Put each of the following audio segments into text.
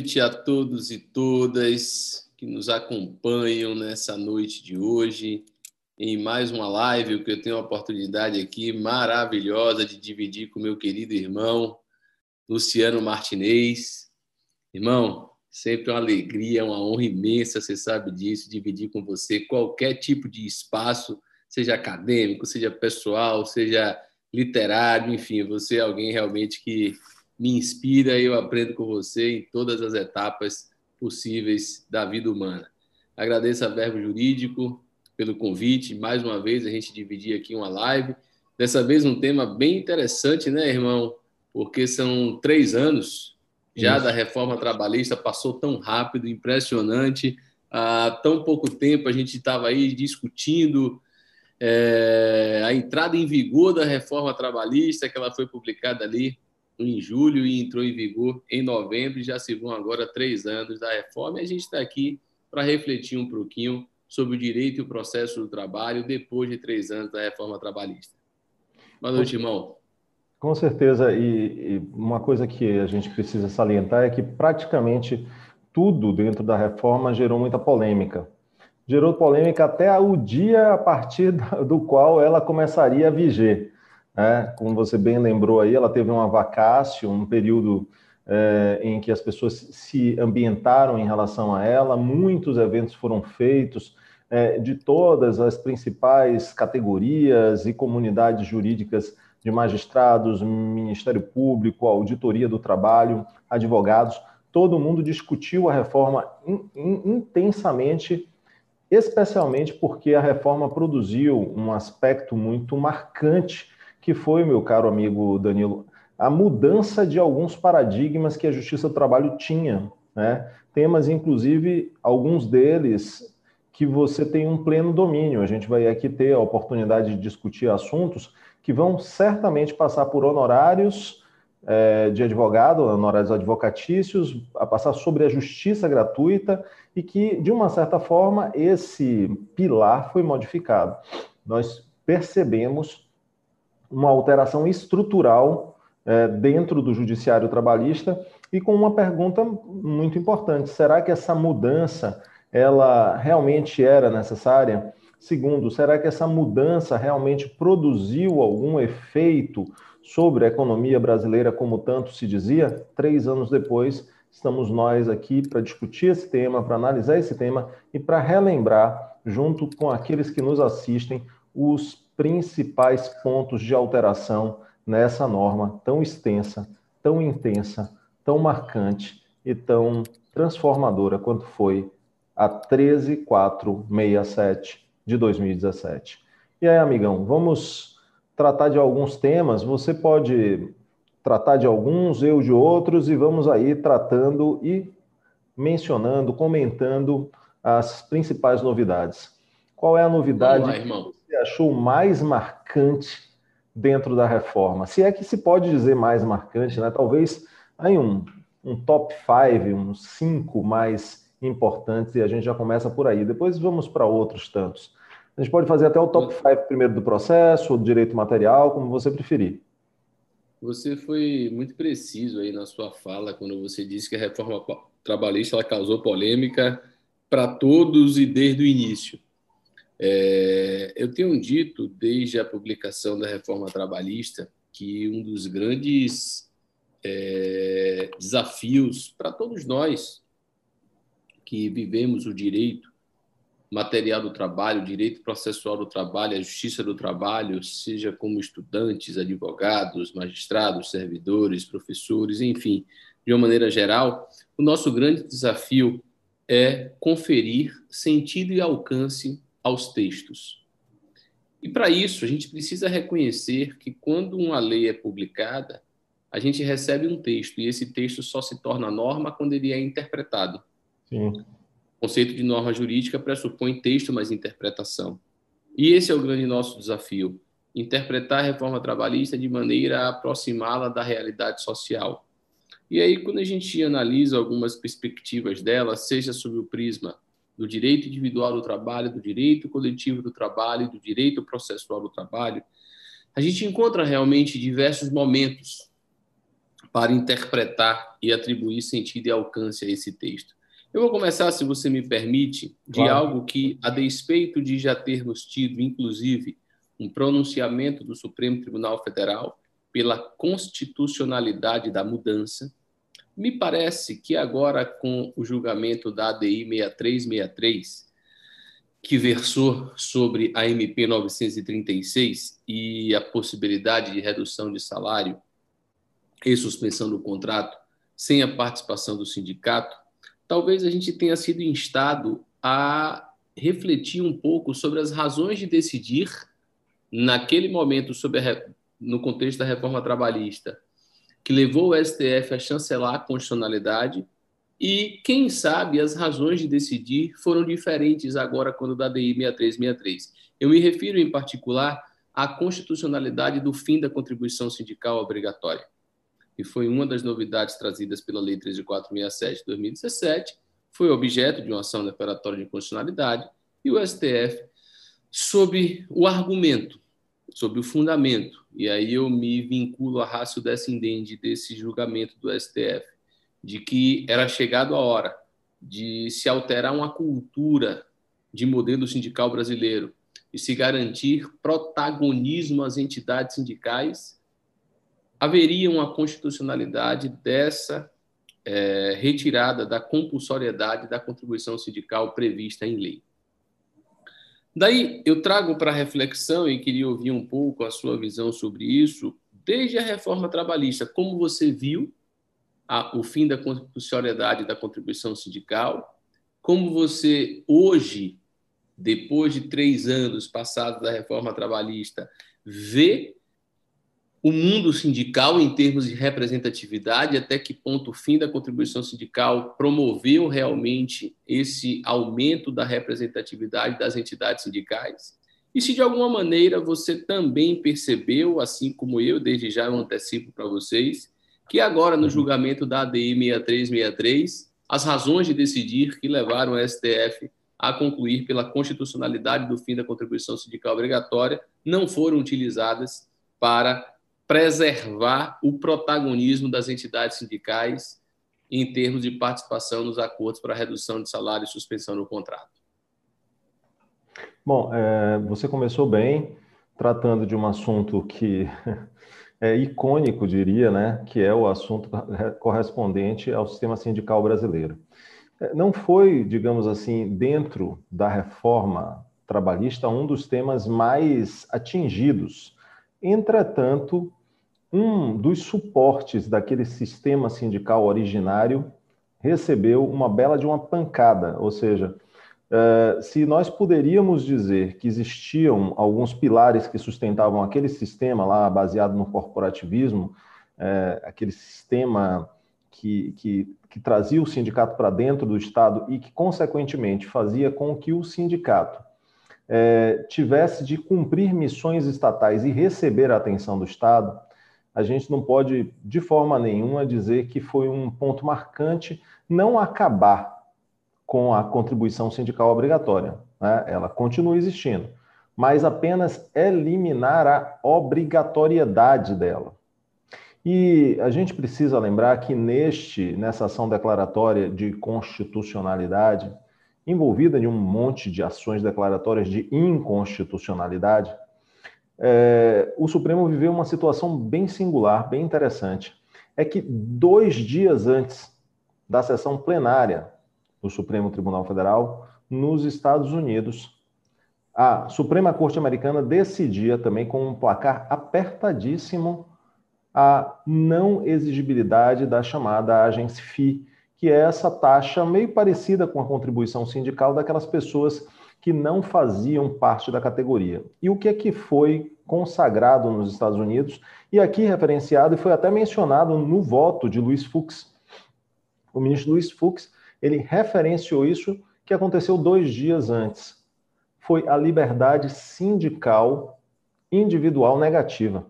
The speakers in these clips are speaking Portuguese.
noite a todos e todas que nos acompanham nessa noite de hoje, em mais uma live que eu tenho a oportunidade aqui maravilhosa de dividir com meu querido irmão Luciano Martinez. Irmão, sempre uma alegria, uma honra imensa, você sabe disso, dividir com você qualquer tipo de espaço, seja acadêmico, seja pessoal, seja literário, enfim, você é alguém realmente que me inspira e eu aprendo com você em todas as etapas possíveis da vida humana. Agradeço a Verbo Jurídico pelo convite, mais uma vez a gente dividir aqui uma live. Dessa vez um tema bem interessante, né, irmão? Porque são três anos já Isso. da reforma trabalhista, passou tão rápido, impressionante. Há tão pouco tempo a gente estava aí discutindo é, a entrada em vigor da reforma trabalhista, que ela foi publicada ali em julho e entrou em vigor em novembro, e já se vão agora três anos da reforma, e a gente está aqui para refletir um pouquinho sobre o direito e o processo do trabalho depois de três anos da reforma trabalhista. Boa noite, irmão. Com certeza, e, e uma coisa que a gente precisa salientar é que praticamente tudo dentro da reforma gerou muita polêmica. Gerou polêmica até o dia a partir do qual ela começaria a viger. É, como você bem lembrou aí, ela teve uma vacácio, um período é, em que as pessoas se ambientaram em relação a ela, muitos eventos foram feitos é, de todas as principais categorias e comunidades jurídicas de magistrados, Ministério Público, Auditoria do Trabalho, advogados, todo mundo discutiu a reforma in, in, intensamente, especialmente porque a reforma produziu um aspecto muito marcante que foi, meu caro amigo Danilo, a mudança de alguns paradigmas que a Justiça do Trabalho tinha. Né? Temas, inclusive, alguns deles que você tem um pleno domínio. A gente vai aqui ter a oportunidade de discutir assuntos que vão certamente passar por honorários é, de advogado, honorários advocatícios, a passar sobre a justiça gratuita e que, de uma certa forma, esse pilar foi modificado. Nós percebemos uma alteração estrutural é, dentro do judiciário trabalhista e com uma pergunta muito importante: será que essa mudança ela realmente era necessária? Segundo, será que essa mudança realmente produziu algum efeito sobre a economia brasileira, como tanto se dizia? Três anos depois, estamos nós aqui para discutir esse tema, para analisar esse tema e para relembrar, junto com aqueles que nos assistem, os principais pontos de alteração nessa norma tão extensa, tão intensa, tão marcante e tão transformadora quanto foi a 13467 de 2017. E aí, amigão, vamos tratar de alguns temas. Você pode tratar de alguns, eu de outros, e vamos aí tratando e mencionando, comentando as principais novidades. Qual é a novidade? Vamos lá, irmão você achou mais marcante dentro da reforma? Se é que se pode dizer mais marcante, né? Talvez aí um, um top 5, uns cinco mais importantes, e a gente já começa por aí. Depois vamos para outros tantos. A gente pode fazer até o top 5 primeiro do processo, ou do direito material, como você preferir. Você foi muito preciso aí na sua fala quando você disse que a reforma trabalhista ela causou polêmica para todos e desde o início. É, eu tenho dito, desde a publicação da reforma trabalhista, que um dos grandes é, desafios para todos nós que vivemos o direito material do trabalho, o direito processual do trabalho, a justiça do trabalho, seja como estudantes, advogados, magistrados, servidores, professores, enfim, de uma maneira geral, o nosso grande desafio é conferir sentido e alcance aos textos. E para isso, a gente precisa reconhecer que quando uma lei é publicada, a gente recebe um texto e esse texto só se torna norma quando ele é interpretado. Sim. O conceito de norma jurídica pressupõe texto mais interpretação. E esse é o grande nosso desafio: interpretar a reforma trabalhista de maneira a aproximá-la da realidade social. E aí, quando a gente analisa algumas perspectivas dela, seja sob o prisma do direito individual do trabalho, do direito coletivo do trabalho, do direito processual do trabalho, a gente encontra realmente diversos momentos para interpretar e atribuir sentido e alcance a esse texto. Eu vou começar, se você me permite, de claro. algo que, a despeito de já termos tido, inclusive, um pronunciamento do Supremo Tribunal Federal pela constitucionalidade da mudança, me parece que agora, com o julgamento da ADI 6363, que versou sobre a MP 936 e a possibilidade de redução de salário e suspensão do contrato sem a participação do sindicato, talvez a gente tenha sido instado a refletir um pouco sobre as razões de decidir, naquele momento, sobre a, no contexto da reforma trabalhista, que levou o STF a chancelar a constitucionalidade, e, quem sabe, as razões de decidir foram diferentes agora quando da DI 6363. Eu me refiro, em particular, à constitucionalidade do fim da contribuição sindical obrigatória que foi uma das novidades trazidas pela Lei 13467 de 2017, foi objeto de uma ação declaratória de inconstitucionalidade, e o STF, sob o argumento, sob o fundamento, e aí eu me vinculo à raça descendente desse julgamento do STF, de que era chegado a hora de se alterar uma cultura de modelo sindical brasileiro e se garantir protagonismo às entidades sindicais haveria uma constitucionalidade dessa é, retirada da compulsoriedade da contribuição sindical prevista em lei. Daí eu trago para reflexão e queria ouvir um pouco a sua visão sobre isso, desde a reforma trabalhista, como você viu a, o fim da compulsoriedade da contribuição sindical, como você hoje, depois de três anos passados da reforma trabalhista, vê o mundo sindical em termos de representatividade, até que ponto o fim da contribuição sindical promoveu realmente esse aumento da representatividade das entidades sindicais? E se de alguma maneira você também percebeu, assim como eu, desde já eu antecipo para vocês, que agora no julgamento da ADI 6363, as razões de decidir que levaram o STF a concluir pela constitucionalidade do fim da contribuição sindical obrigatória não foram utilizadas para preservar o protagonismo das entidades sindicais em termos de participação nos acordos para redução de salário e suspensão do contrato. Bom, é, você começou bem tratando de um assunto que é icônico, diria, né, que é o assunto correspondente ao sistema sindical brasileiro. É, não foi, digamos assim, dentro da reforma trabalhista um dos temas mais atingidos. Entretanto, um dos suportes daquele sistema sindical originário recebeu uma bela de uma pancada, ou seja, uh, se nós poderíamos dizer que existiam alguns pilares que sustentavam aquele sistema lá baseado no corporativismo, uh, aquele sistema que, que, que trazia o sindicato para dentro do Estado e que, consequentemente, fazia com que o sindicato uh, tivesse de cumprir missões estatais e receber a atenção do Estado, a gente não pode, de forma nenhuma, dizer que foi um ponto marcante não acabar com a contribuição sindical obrigatória. Né? Ela continua existindo, mas apenas eliminar a obrigatoriedade dela. E a gente precisa lembrar que neste, nessa ação declaratória de constitucionalidade, envolvida em um monte de ações declaratórias de inconstitucionalidade, é, o Supremo viveu uma situação bem singular, bem interessante. É que dois dias antes da sessão plenária do Supremo Tribunal Federal, nos Estados Unidos, a Suprema Corte Americana decidia também com um placar apertadíssimo a não exigibilidade da chamada agência FII, que é essa taxa meio parecida com a contribuição sindical daquelas pessoas que não faziam parte da categoria. E o que é que foi consagrado nos Estados Unidos e aqui referenciado e foi até mencionado no voto de Luiz Fux. O ministro Luiz Fux, ele referenciou isso que aconteceu dois dias antes. Foi a liberdade sindical individual negativa.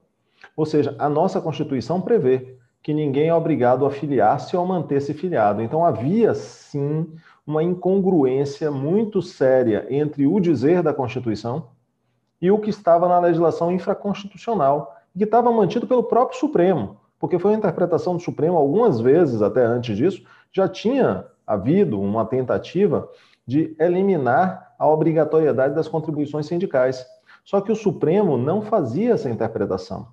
Ou seja, a nossa Constituição prevê que ninguém é obrigado a filiar-se ou manter-se filiado. Então havia sim uma incongruência muito séria entre o dizer da Constituição e o que estava na legislação infraconstitucional, que estava mantido pelo próprio Supremo. porque foi uma interpretação do Supremo algumas vezes, até antes disso, já tinha havido uma tentativa de eliminar a obrigatoriedade das contribuições sindicais. Só que o Supremo não fazia essa interpretação.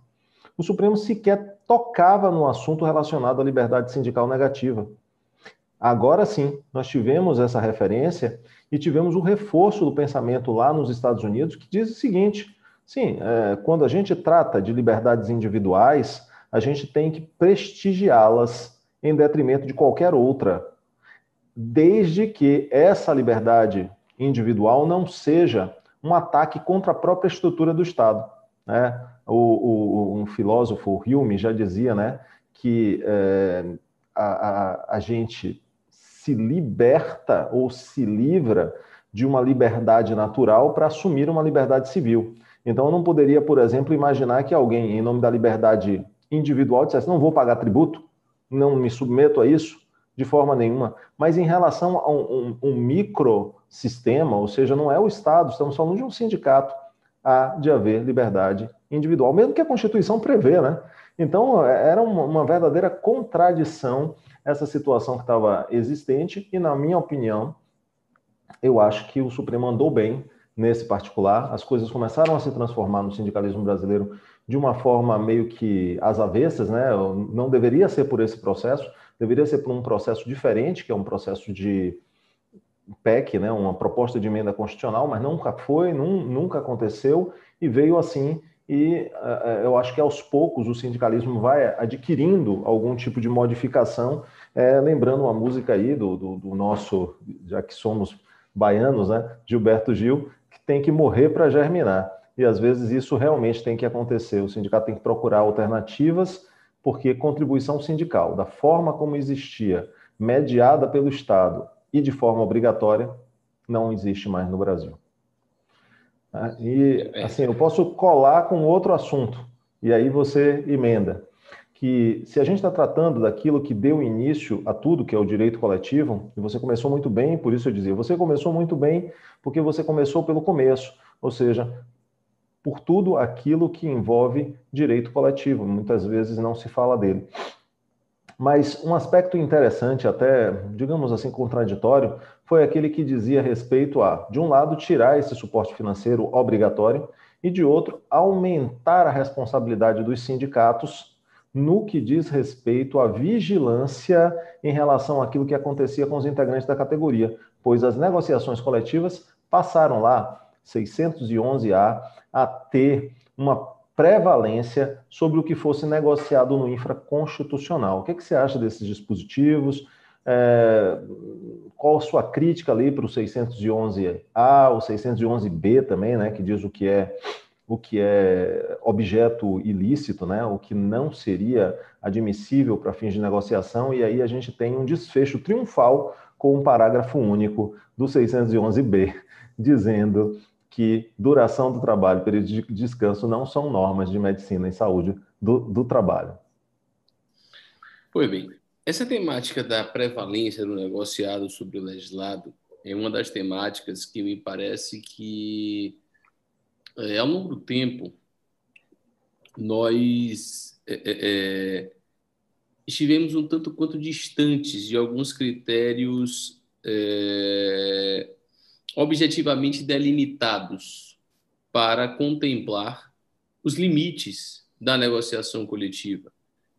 O Supremo sequer tocava no assunto relacionado à liberdade sindical negativa. Agora sim, nós tivemos essa referência e tivemos o um reforço do pensamento lá nos Estados Unidos que diz o seguinte: sim, é, quando a gente trata de liberdades individuais, a gente tem que prestigiá-las em detrimento de qualquer outra, desde que essa liberdade individual não seja um ataque contra a própria estrutura do Estado. Né? O, o, um filósofo, Hume, já dizia né, que é, a, a, a gente se liberta ou se livra de uma liberdade natural para assumir uma liberdade civil. Então, eu não poderia, por exemplo, imaginar que alguém, em nome da liberdade individual, dissesse: não vou pagar tributo, não me submeto a isso de forma nenhuma. Mas em relação a um, um, um microsistema, ou seja, não é o Estado, estamos falando de um sindicato, há de haver liberdade individual, mesmo que a Constituição prevê, né? Então, era uma, uma verdadeira contradição essa situação que estava existente e, na minha opinião, eu acho que o Supremo andou bem nesse particular. As coisas começaram a se transformar no sindicalismo brasileiro de uma forma meio que às avessas, né? Não deveria ser por esse processo, deveria ser por um processo diferente, que é um processo de PEC, né? Uma proposta de emenda constitucional, mas nunca foi, nunca aconteceu e veio assim e uh, eu acho que aos poucos o sindicalismo vai adquirindo algum tipo de modificação, é, lembrando uma música aí do, do, do, nosso, já que somos baianos, né, Gilberto Gil, que tem que morrer para germinar. E às vezes isso realmente tem que acontecer. O sindicato tem que procurar alternativas, porque contribuição sindical, da forma como existia, mediada pelo Estado e de forma obrigatória, não existe mais no Brasil. Tá? E assim, eu posso colar com outro assunto, e aí você emenda. Que se a gente está tratando daquilo que deu início a tudo, que é o direito coletivo, e você começou muito bem, por isso eu dizia, você começou muito bem porque você começou pelo começo, ou seja, por tudo aquilo que envolve direito coletivo. Muitas vezes não se fala dele. Mas um aspecto interessante, até, digamos assim, contraditório, foi aquele que dizia respeito a, de um lado, tirar esse suporte financeiro obrigatório e, de outro, aumentar a responsabilidade dos sindicatos no que diz respeito à vigilância em relação àquilo que acontecia com os integrantes da categoria, pois as negociações coletivas passaram lá, 611A, a ter uma prevalência sobre o que fosse negociado no infraconstitucional. O que, é que você acha desses dispositivos? É, qual a sua crítica ali para o 611A, o 611B também, né, que diz o que é o que é objeto ilícito, né, o que não seria admissível para fins de negociação, e aí a gente tem um desfecho triunfal com um parágrafo único do 611B, dizendo que duração do trabalho, período de descanso não são normas de medicina e saúde do, do trabalho. Pois bem, essa temática da prevalência do negociado sobre o legislado é uma das temáticas que me parece que, é, ao longo do tempo, nós é, é, é estivemos um tanto quanto distantes de alguns critérios é, objetivamente delimitados para contemplar os limites da negociação coletiva,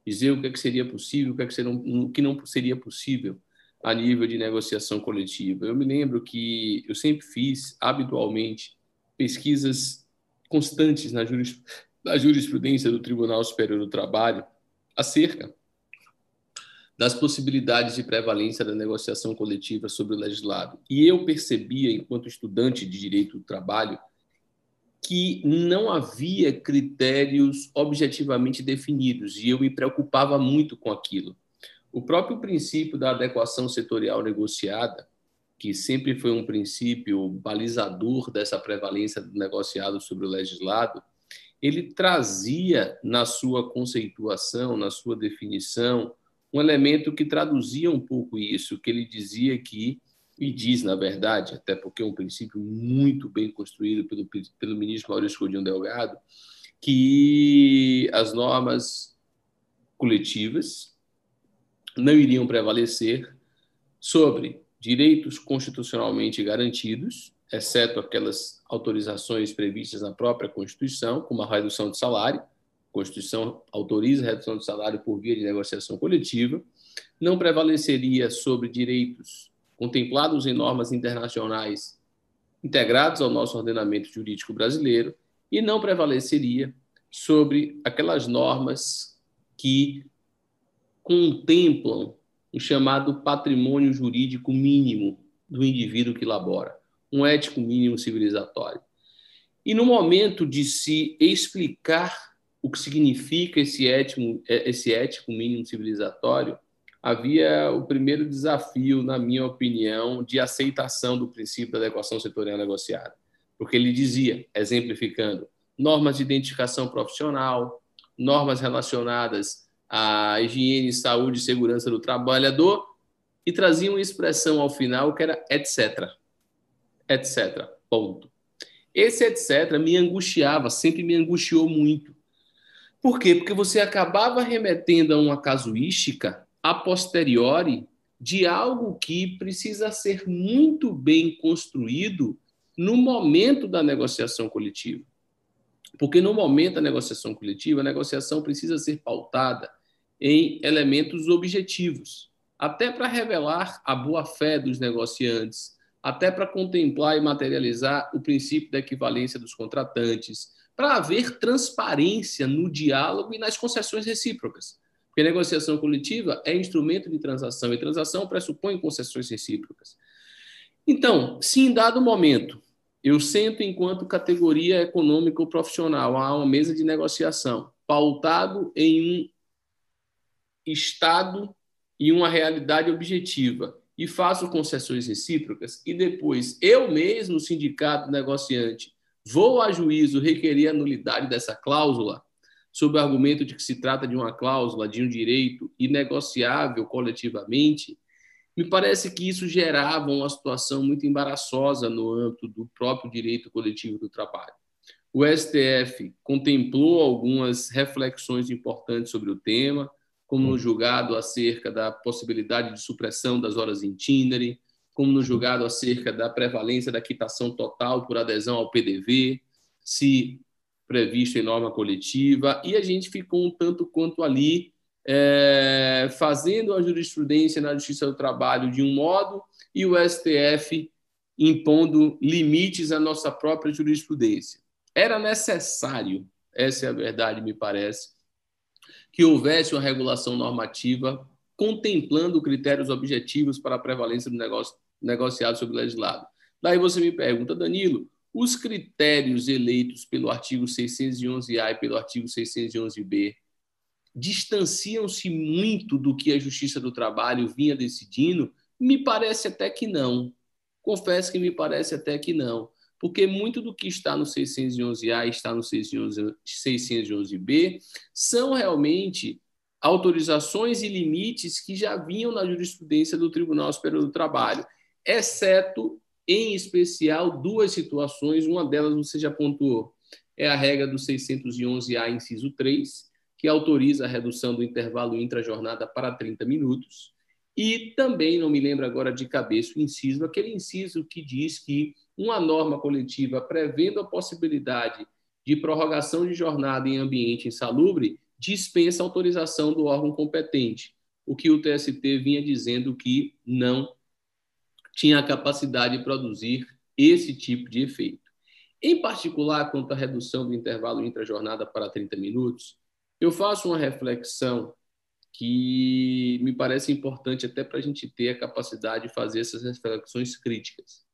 dizer o que, é que seria possível, o que, é que, o que não seria possível a nível de negociação coletiva. Eu me lembro que eu sempre fiz, habitualmente, pesquisas constantes na, jurisprudência do Tribunal Superior do Trabalho acerca das possibilidades de prevalência da negociação coletiva sobre o legislado. E eu percebia, enquanto estudante de direito do trabalho, que não havia critérios objetivamente definidos e eu me preocupava muito com aquilo. O próprio princípio da adequação setorial negociada, que sempre foi um princípio balizador dessa prevalência do negociado sobre o legislado, ele trazia na sua conceituação, na sua definição, um elemento que traduzia um pouco isso, que ele dizia que, e diz na verdade, até porque é um princípio muito bem construído pelo, pelo ministro Maurício Godinho Delgado, que as normas coletivas não iriam prevalecer sobre direitos constitucionalmente garantidos, exceto aquelas autorizações previstas na própria Constituição, como a redução de salário. A Constituição autoriza a redução de salário por via de negociação coletiva. Não prevaleceria sobre direitos contemplados em normas internacionais integrados ao nosso ordenamento jurídico brasileiro e não prevaleceria sobre aquelas normas que contemplam o chamado patrimônio jurídico mínimo do indivíduo que labora, um ético mínimo civilizatório. E no momento de se explicar o que significa esse ético, esse ético mínimo civilizatório, havia o primeiro desafio, na minha opinião, de aceitação do princípio da adequação setorial negociada. Porque ele dizia, exemplificando, normas de identificação profissional, normas relacionadas a higiene, saúde e segurança do trabalhador e trazia uma expressão ao final que era etc. etc. Ponto. Esse etc me angustiava, sempre me angustiou muito. Por quê? Porque você acabava remetendo a uma casuística a posteriori de algo que precisa ser muito bem construído no momento da negociação coletiva. Porque no momento da negociação coletiva, a negociação precisa ser pautada em elementos objetivos, até para revelar a boa-fé dos negociantes, até para contemplar e materializar o princípio da equivalência dos contratantes, para haver transparência no diálogo e nas concessões recíprocas. Porque negociação coletiva é instrumento de transação e transação pressupõe concessões recíprocas. Então, se em dado momento eu sento enquanto categoria econômica ou profissional a uma mesa de negociação pautado em um Estado e uma realidade objetiva e faço concessões recíprocas e depois eu mesmo, sindicato negociante, vou a juízo requerer a nulidade dessa cláusula, sob o argumento de que se trata de uma cláusula de um direito inegociável coletivamente, me parece que isso gerava uma situação muito embaraçosa no âmbito do próprio direito coletivo do trabalho. O STF contemplou algumas reflexões importantes sobre o tema, como no julgado acerca da possibilidade de supressão das horas itinerary, como no julgado acerca da prevalência da quitação total por adesão ao PDV, se previsto em norma coletiva, e a gente ficou um tanto quanto ali é, fazendo a jurisprudência na Justiça do Trabalho de um modo e o STF impondo limites à nossa própria jurisprudência. Era necessário, essa é a verdade, me parece, que houvesse uma regulação normativa contemplando critérios objetivos para a prevalência do negócio negociado sobre o legislado. Daí você me pergunta, Danilo, os critérios eleitos pelo artigo 611-A e pelo artigo 611-B distanciam-se muito do que a Justiça do Trabalho vinha decidindo? Me parece até que não. Confesso que me parece até que não porque muito do que está no 611A e está no 611B são realmente autorizações e limites que já vinham na jurisprudência do Tribunal Superior do Trabalho, exceto, em especial, duas situações, uma delas você já pontuou, é a regra do 611A, inciso 3, que autoriza a redução do intervalo intra-jornada para 30 minutos, e também, não me lembro agora de cabeça o inciso, aquele inciso que diz que uma norma coletiva prevendo a possibilidade de prorrogação de jornada em ambiente insalubre dispensa autorização do órgão competente, o que o TST vinha dizendo que não tinha a capacidade de produzir esse tipo de efeito. Em particular, quanto à redução do intervalo intra-jornada para 30 minutos, eu faço uma reflexão que me parece importante até para a gente ter a capacidade de fazer essas reflexões críticas.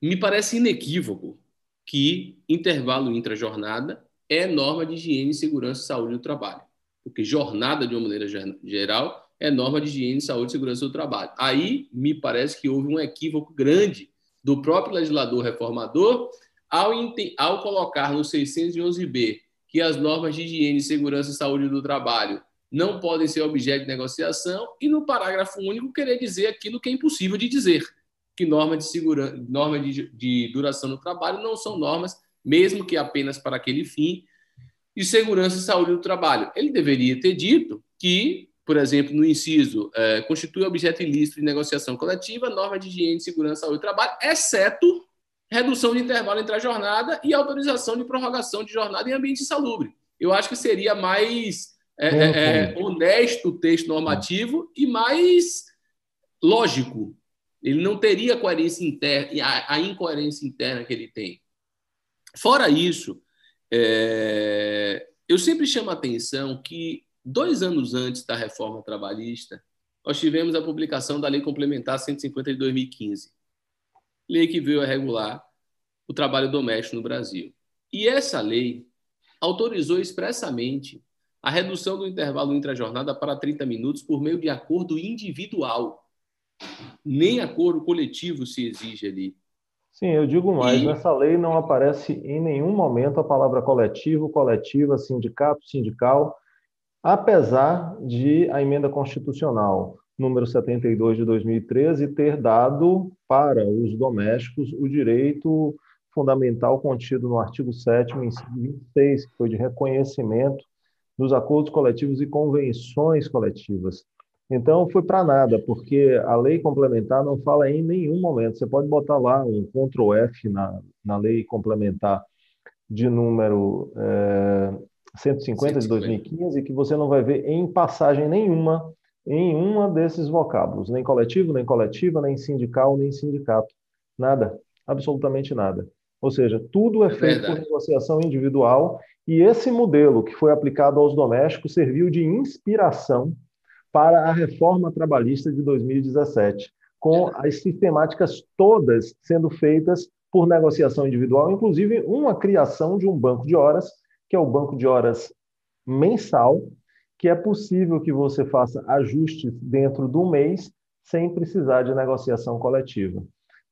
Me parece inequívoco que intervalo intra-jornada é norma de higiene, segurança e saúde do trabalho. Porque jornada, de uma maneira geral, é norma de higiene, saúde e segurança do trabalho. Aí me parece que houve um equívoco grande do próprio legislador reformador ao, ao colocar no 611B que as normas de higiene, segurança e saúde do trabalho não podem ser objeto de negociação e no parágrafo único querer dizer aquilo que é impossível de dizer que normas de segurança, normas de, de duração do trabalho não são normas, mesmo que apenas para aquele fim, de segurança e saúde do trabalho. Ele deveria ter dito que, por exemplo, no inciso, é, constitui objeto ilícito de negociação coletiva, norma de higiene, segurança, saúde do trabalho, exceto redução de intervalo entre a jornada e autorização de prorrogação de jornada em ambiente insalubre. Eu acho que seria mais é, é, é honesto o texto normativo e mais lógico. Ele não teria coerência interna, a, a incoerência interna que ele tem. Fora isso, é, eu sempre chamo a atenção que dois anos antes da reforma trabalhista, nós tivemos a publicação da Lei Complementar 150 de 2015, lei que veio a regular o trabalho doméstico no Brasil. E essa lei autorizou expressamente a redução do intervalo intra-jornada para 30 minutos por meio de acordo individual. Nem acordo coletivo se exige ali. Sim, eu digo mais, e... nessa lei não aparece em nenhum momento a palavra coletivo, coletiva, sindicato, sindical, apesar de a emenda constitucional número 72 de 2013 ter dado para os domésticos o direito fundamental contido no artigo 7 inciso 26, que foi de reconhecimento dos acordos coletivos e convenções coletivas. Então, foi para nada, porque a lei complementar não fala em nenhum momento. Você pode botar lá um Ctrl F na, na lei complementar de número é, 150 de 2015, que você não vai ver em passagem nenhuma em uma desses vocábulos, nem coletivo, nem coletiva, nem sindical, nem sindicato. Nada, absolutamente nada. Ou seja, tudo é, é feito verdade. por negociação individual e esse modelo que foi aplicado aos domésticos serviu de inspiração para a reforma trabalhista de 2017, com as sistemáticas todas sendo feitas por negociação individual, inclusive uma criação de um banco de horas, que é o banco de horas mensal, que é possível que você faça ajustes dentro do mês sem precisar de negociação coletiva.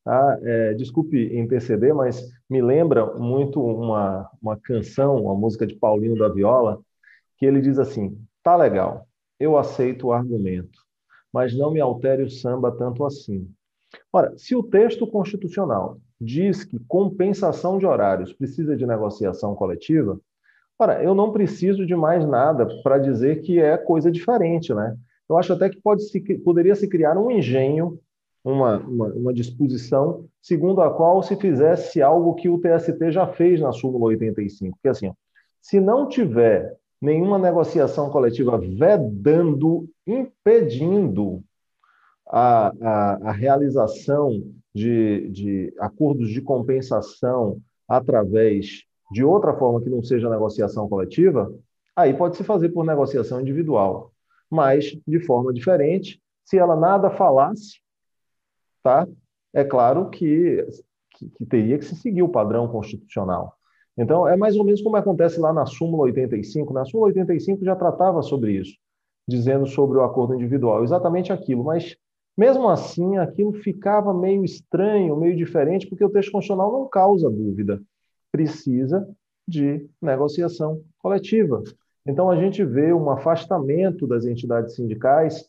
Ah, é, desculpe interceder, mas me lembra muito uma, uma canção, uma música de Paulinho da Viola, que ele diz assim: tá legal, eu aceito o argumento, mas não me altere o samba tanto assim. Ora, se o texto constitucional diz que compensação de horários precisa de negociação coletiva, ora, eu não preciso de mais nada para dizer que é coisa diferente, né? Eu acho até que pode se, poderia se criar um engenho uma, uma, uma, disposição segundo a qual se fizesse algo que o TST já fez na súmula 85, que assim, se não tiver nenhuma negociação coletiva vedando, impedindo a, a, a realização de, de acordos de compensação através de outra forma que não seja negociação coletiva, aí pode se fazer por negociação individual, mas de forma diferente. Se ela nada falasse, tá? É claro que, que, que teria que se seguir o padrão constitucional. Então, é mais ou menos como acontece lá na súmula 85. Na súmula 85 já tratava sobre isso, dizendo sobre o acordo individual, exatamente aquilo, mas mesmo assim aquilo ficava meio estranho, meio diferente, porque o texto constitucional não causa dúvida. Precisa de negociação coletiva. Então, a gente vê um afastamento das entidades sindicais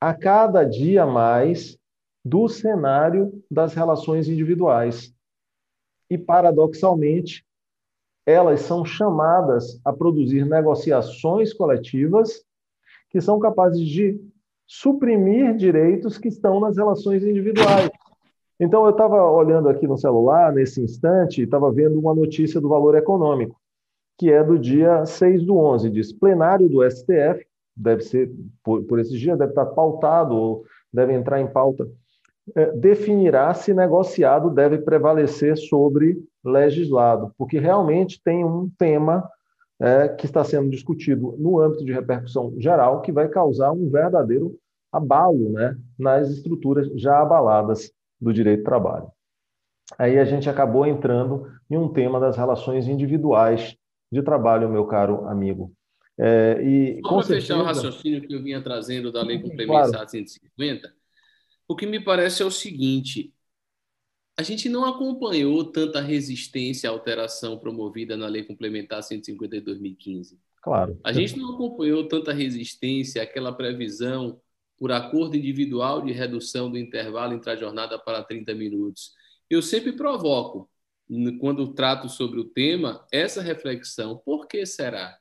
a cada dia mais do cenário das relações individuais. E, paradoxalmente, elas são chamadas a produzir negociações coletivas que são capazes de suprimir direitos que estão nas relações individuais. Então, eu estava olhando aqui no celular, nesse instante, e estava vendo uma notícia do Valor Econômico, que é do dia 6 do 11, diz plenário do STF, deve ser, por, por esses dias, deve estar pautado, ou deve entrar em pauta definirá se negociado deve prevalecer sobre legislado, porque realmente tem um tema é, que está sendo discutido no âmbito de repercussão geral que vai causar um verdadeiro abalo né, nas estruturas já abaladas do direito do trabalho. Aí a gente acabou entrando em um tema das relações individuais de trabalho, meu caro amigo. É, e, Só para certeza... fechar o raciocínio que eu vinha trazendo da Lei Complementar claro. 150, o que me parece é o seguinte: a gente não acompanhou tanta resistência à alteração promovida na Lei Complementar 150 de 2015. Claro. A gente não acompanhou tanta resistência àquela previsão por acordo individual de redução do intervalo entre a jornada para 30 minutos. Eu sempre provoco. quando trato sobre o tema, essa reflexão: por que será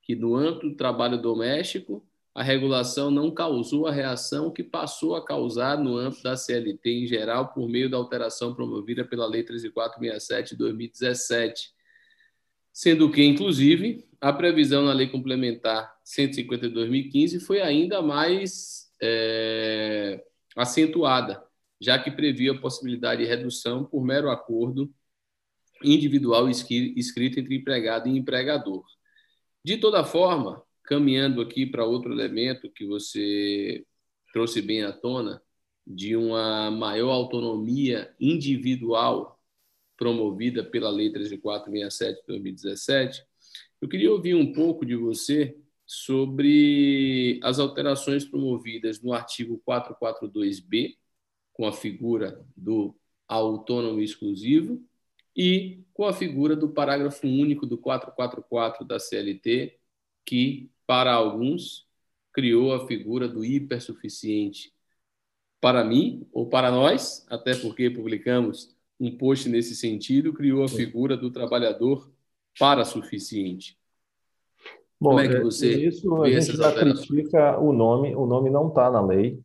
que no âmbito do trabalho doméstico a regulação não causou a reação que passou a causar no âmbito da CLT em geral por meio da alteração promovida pela Lei 13467 de 2017, sendo que, inclusive, a previsão na Lei Complementar 150 de 2015 foi ainda mais é, acentuada, já que previa a possibilidade de redução por mero acordo individual escrito entre empregado e empregador. De toda forma, caminhando aqui para outro elemento que você trouxe bem à tona, de uma maior autonomia individual promovida pela Lei 13467 de 2017, eu queria ouvir um pouco de você sobre as alterações promovidas no artigo 442B, com a figura do autônomo exclusivo, e com a figura do parágrafo único do 444 da CLT, que para alguns, criou a figura do hipersuficiente. Para mim, ou para nós, até porque publicamos um post nesse sentido, criou a figura do trabalhador para suficiente. Bom, Como é que é, você isso a gente já critica o nome, o nome não está na lei.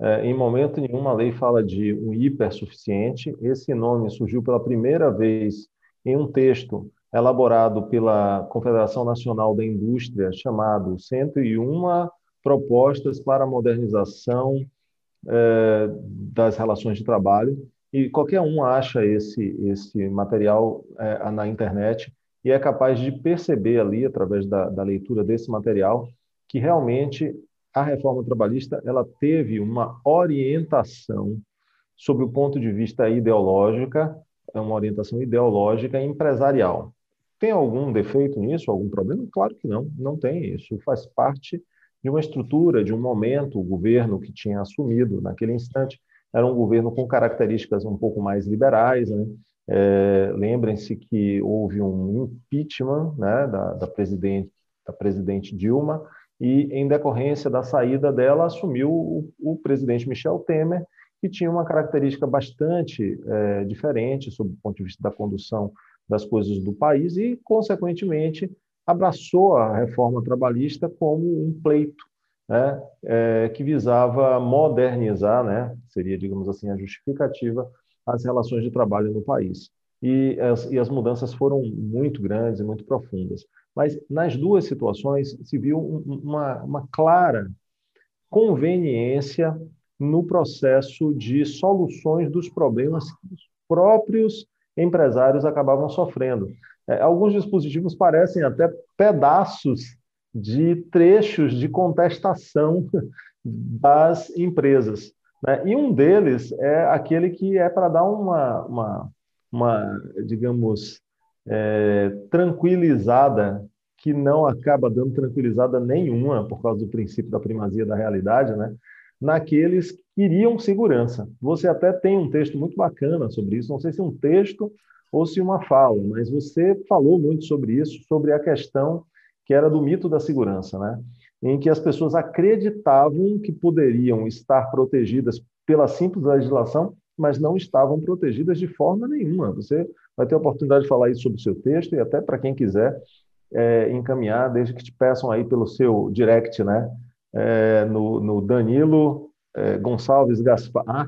É, em momento nenhum a lei fala de um hipersuficiente. Esse nome surgiu pela primeira vez em um texto elaborado pela Confederação Nacional da Indústria, chamado 101 Propostas para a Modernização eh, das Relações de Trabalho. E qualquer um acha esse, esse material eh, na internet e é capaz de perceber ali, através da, da leitura desse material, que realmente a reforma trabalhista ela teve uma orientação sob o ponto de vista ideológica, é uma orientação ideológica empresarial. Tem algum defeito nisso, algum problema? Claro que não, não tem. Isso faz parte de uma estrutura, de um momento, o governo que tinha assumido naquele instante era um governo com características um pouco mais liberais. Né? É, Lembrem-se que houve um impeachment né, da, da, presidente, da presidente Dilma, e, em decorrência da saída dela, assumiu o, o presidente Michel Temer, que tinha uma característica bastante é, diferente, sob o ponto de vista da condução das coisas do país e, consequentemente, abraçou a reforma trabalhista como um pleito né, é, que visava modernizar, né, seria, digamos assim, a justificativa, as relações de trabalho no país. E as, e as mudanças foram muito grandes e muito profundas. Mas nas duas situações se viu uma, uma clara conveniência no processo de soluções dos problemas próprios empresários acabavam sofrendo. É, alguns dispositivos parecem até pedaços de trechos de contestação das empresas. Né? E um deles é aquele que é para dar uma, uma, uma digamos, é, tranquilizada, que não acaba dando tranquilizada nenhuma por causa do princípio da primazia da realidade, né? naqueles que queriam segurança. Você até tem um texto muito bacana sobre isso, não sei se um texto ou se uma fala, mas você falou muito sobre isso, sobre a questão que era do mito da segurança, né? em que as pessoas acreditavam que poderiam estar protegidas pela simples legislação, mas não estavam protegidas de forma nenhuma. Você vai ter a oportunidade de falar isso sobre o seu texto e até para quem quiser é, encaminhar, desde que te peçam aí pelo seu direct, né? é, no, no, Danilo é, Gonçalves Gaspar, ah,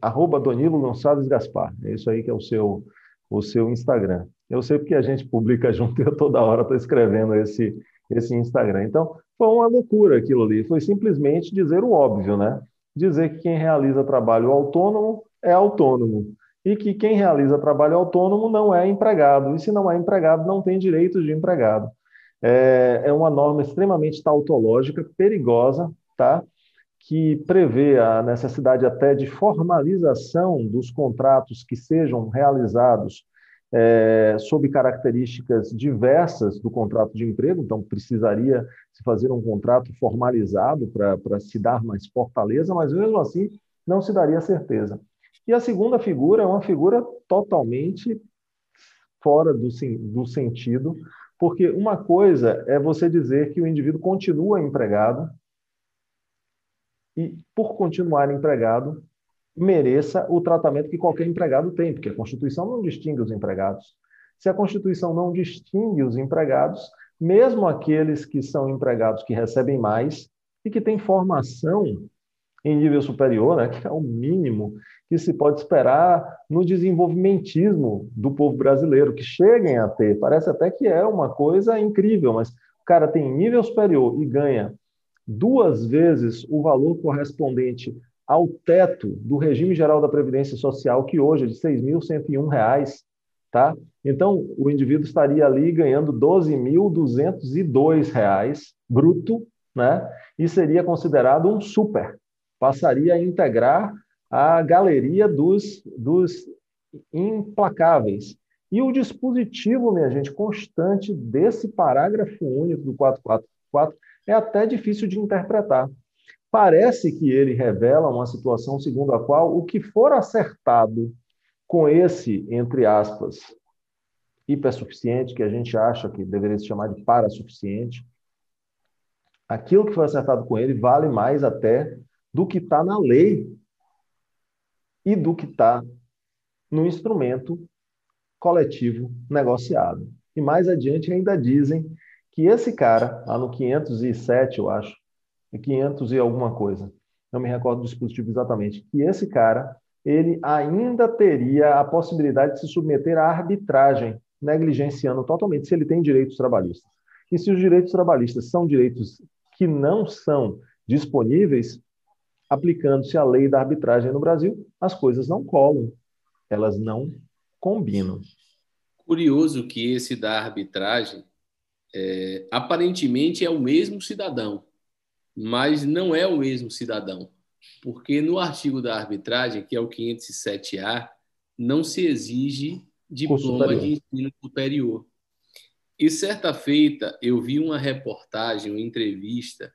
arroba Danilo Gonçalves Gaspar, é isso aí que é o seu, o seu Instagram. Eu sei porque a gente publica junto e eu toda hora estou escrevendo esse, esse Instagram. Então, foi uma loucura aquilo ali, foi simplesmente dizer o óbvio, né? Dizer que quem realiza trabalho autônomo é autônomo e que quem realiza trabalho autônomo não é empregado, e se não é empregado, não tem direitos de empregado é, é uma norma extremamente tautológica, perigosa, tá? Que prevê a necessidade até de formalização dos contratos que sejam realizados é, sob características diversas do contrato de emprego, então precisaria se fazer um contrato formalizado para se dar mais fortaleza, mas mesmo assim não se daria certeza. E a segunda figura é uma figura totalmente fora do, do sentido porque uma coisa é você dizer que o indivíduo continua empregado e, por continuar empregado, mereça o tratamento que qualquer empregado tem, porque a Constituição não distingue os empregados. Se a Constituição não distingue os empregados, mesmo aqueles que são empregados que recebem mais e que têm formação em nível superior, né, que é o mínimo que se pode esperar no desenvolvimentismo do povo brasileiro, que cheguem a ter. Parece até que é uma coisa incrível, mas o cara tem nível superior e ganha duas vezes o valor correspondente ao teto do regime geral da Previdência Social, que hoje é de R$ 6.101, tá? Então, o indivíduo estaria ali ganhando R$ 12.202 bruto, né? E seria considerado um super. Passaria a integrar a galeria dos, dos implacáveis. E o dispositivo, minha gente, constante desse parágrafo único do 444 é até difícil de interpretar. Parece que ele revela uma situação segundo a qual o que for acertado com esse, entre aspas, hipersuficiente, que a gente acha que deveria se chamar de parasuficiente, aquilo que foi acertado com ele vale mais até do que está na lei e do que está no instrumento coletivo negociado. E mais adiante ainda dizem que esse cara, lá no 507, eu acho, 500 e alguma coisa, não me recordo do dispositivo exatamente, que esse cara, ele ainda teria a possibilidade de se submeter à arbitragem, negligenciando totalmente se ele tem direitos trabalhistas. E se os direitos trabalhistas são direitos que não são disponíveis, aplicando-se a lei da arbitragem no Brasil, as coisas não colam, elas não combinam. Curioso que esse da arbitragem é, aparentemente é o mesmo cidadão, mas não é o mesmo cidadão, porque no artigo da arbitragem, que é o 507A, não se exige diploma de ensino superior. E certa feita eu vi uma reportagem, uma entrevista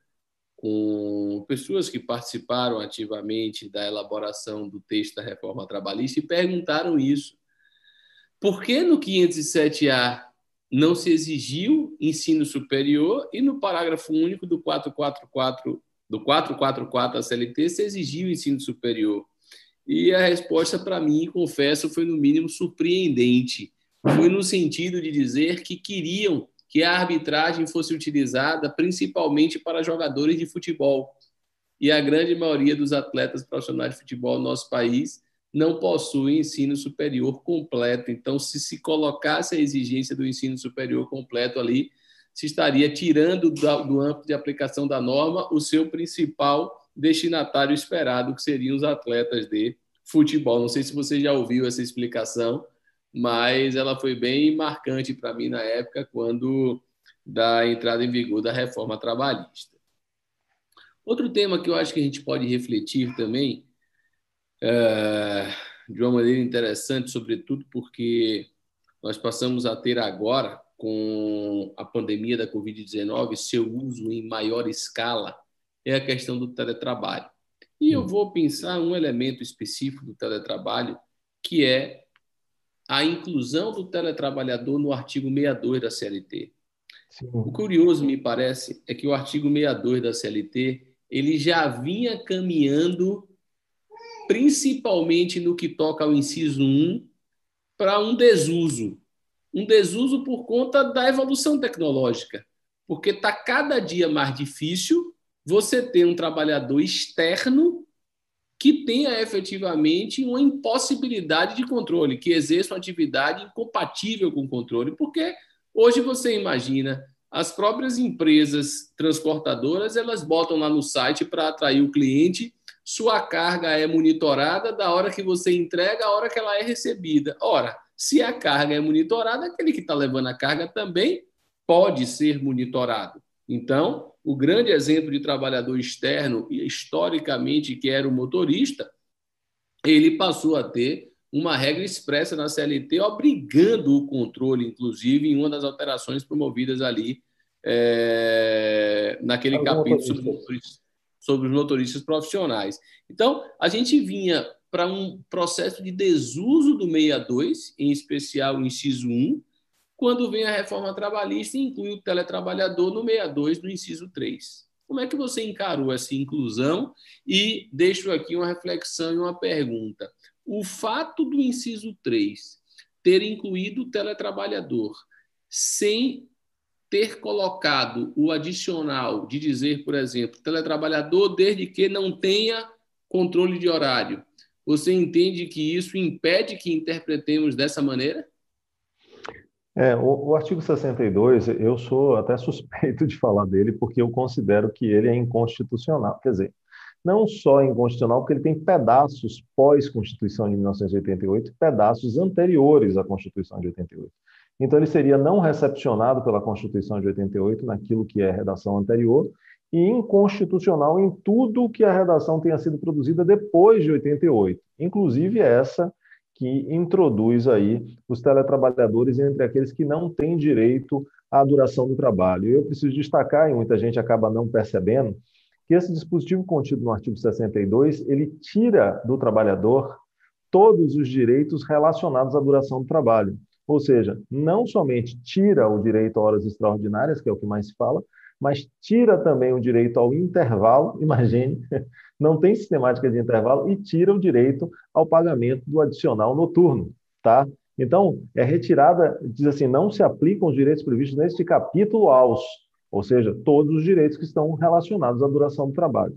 com pessoas que participaram ativamente da elaboração do texto da reforma trabalhista e perguntaram isso. Por que no 507A não se exigiu ensino superior e no parágrafo único do 444 do 444 da CLT se exigiu ensino superior? E a resposta para mim, confesso, foi no mínimo surpreendente. Foi no sentido de dizer que queriam que a arbitragem fosse utilizada principalmente para jogadores de futebol. E a grande maioria dos atletas profissionais de futebol no nosso país não possui ensino superior completo. Então, se se colocasse a exigência do ensino superior completo ali, se estaria tirando do âmbito de aplicação da norma o seu principal destinatário esperado, que seriam os atletas de futebol. Não sei se você já ouviu essa explicação, mas ela foi bem marcante para mim na época, quando da entrada em vigor da reforma trabalhista. Outro tema que eu acho que a gente pode refletir também, é, de uma maneira interessante, sobretudo porque nós passamos a ter agora, com a pandemia da Covid-19, seu uso em maior escala, é a questão do teletrabalho. E eu vou pensar um elemento específico do teletrabalho, que é a inclusão do teletrabalhador no artigo 62 da CLT. Sim. O curioso, me parece, é que o artigo 62 da CLT ele já vinha caminhando, principalmente no que toca ao inciso 1, para um desuso. Um desuso por conta da evolução tecnológica, porque está cada dia mais difícil você ter um trabalhador externo que tenha efetivamente uma impossibilidade de controle, que exerça uma atividade incompatível com o controle, porque hoje você imagina as próprias empresas transportadoras, elas botam lá no site para atrair o cliente, sua carga é monitorada da hora que você entrega à hora que ela é recebida. Ora, se a carga é monitorada, aquele que está levando a carga também pode ser monitorado. Então, o grande exemplo de trabalhador externo, historicamente, que era o motorista, ele passou a ter uma regra expressa na CLT, obrigando o controle, inclusive, em uma das alterações promovidas ali é, naquele capítulo sobre, sobre os motoristas profissionais. Então, a gente vinha para um processo de desuso do 62, em especial o inciso 1, quando vem a reforma trabalhista e inclui o teletrabalhador no 62 do inciso 3. Como é que você encarou essa inclusão? E deixo aqui uma reflexão e uma pergunta. O fato do inciso 3 ter incluído o teletrabalhador sem ter colocado o adicional de dizer, por exemplo, teletrabalhador desde que não tenha controle de horário. Você entende que isso impede que interpretemos dessa maneira? É, o, o, artigo 62, eu sou até suspeito de falar dele, porque eu considero que ele é inconstitucional. Quer dizer, não só inconstitucional, porque ele tem pedaços pós-Constituição de 1988, pedaços anteriores à Constituição de 88. Então, ele seria não recepcionado pela Constituição de 88 naquilo que é redação anterior e inconstitucional em tudo que a redação tenha sido produzida depois de 88, inclusive essa que introduz aí os teletrabalhadores entre aqueles que não têm direito à duração do trabalho. Eu preciso destacar, e muita gente acaba não percebendo, que esse dispositivo contido no artigo 62, ele tira do trabalhador todos os direitos relacionados à duração do trabalho. Ou seja, não somente tira o direito a horas extraordinárias, que é o que mais se fala, mas tira também o direito ao intervalo, imagine, não tem sistemática de intervalo, e tira o direito ao pagamento do adicional noturno, tá? Então, é retirada, diz assim, não se aplicam os direitos previstos neste capítulo aos, ou seja, todos os direitos que estão relacionados à duração do trabalho.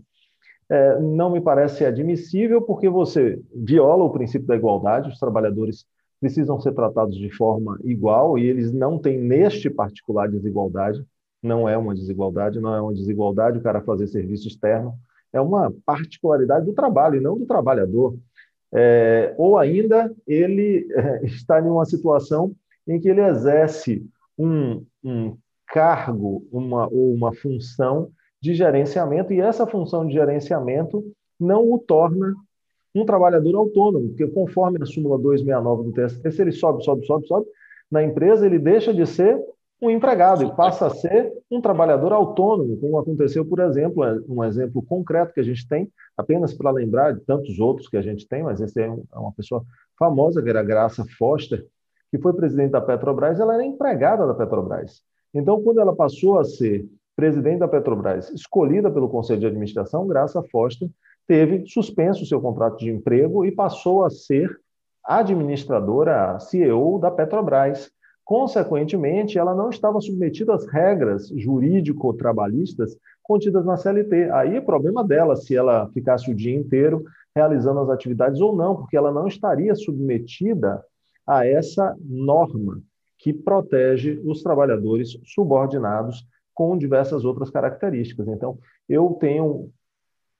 É, não me parece admissível, porque você viola o princípio da igualdade, os trabalhadores precisam ser tratados de forma igual e eles não têm, neste particular, desigualdade. Não é uma desigualdade, não é uma desigualdade o cara fazer serviço externo, é uma particularidade do trabalho e não do trabalhador. É, ou ainda ele é, está em uma situação em que ele exerce um, um cargo uma, ou uma função de gerenciamento, e essa função de gerenciamento não o torna um trabalhador autônomo, porque conforme a súmula 269 do TST, ele sobe, sobe, sobe, sobe, na empresa ele deixa de ser um empregado e passa a ser um trabalhador autônomo, como aconteceu, por exemplo, um exemplo concreto que a gente tem, apenas para lembrar de tantos outros que a gente tem, mas esse é, é uma pessoa famosa, que era Graça Foster, que foi presidente da Petrobras, ela era empregada da Petrobras. Então, quando ela passou a ser presidente da Petrobras, escolhida pelo Conselho de Administração, Graça Foster teve suspenso seu contrato de emprego e passou a ser administradora, CEO da Petrobras. Consequentemente, ela não estava submetida às regras jurídico-trabalhistas contidas na CLT. Aí é problema dela se ela ficasse o dia inteiro realizando as atividades ou não, porque ela não estaria submetida a essa norma que protege os trabalhadores subordinados com diversas outras características. Então, eu tenho,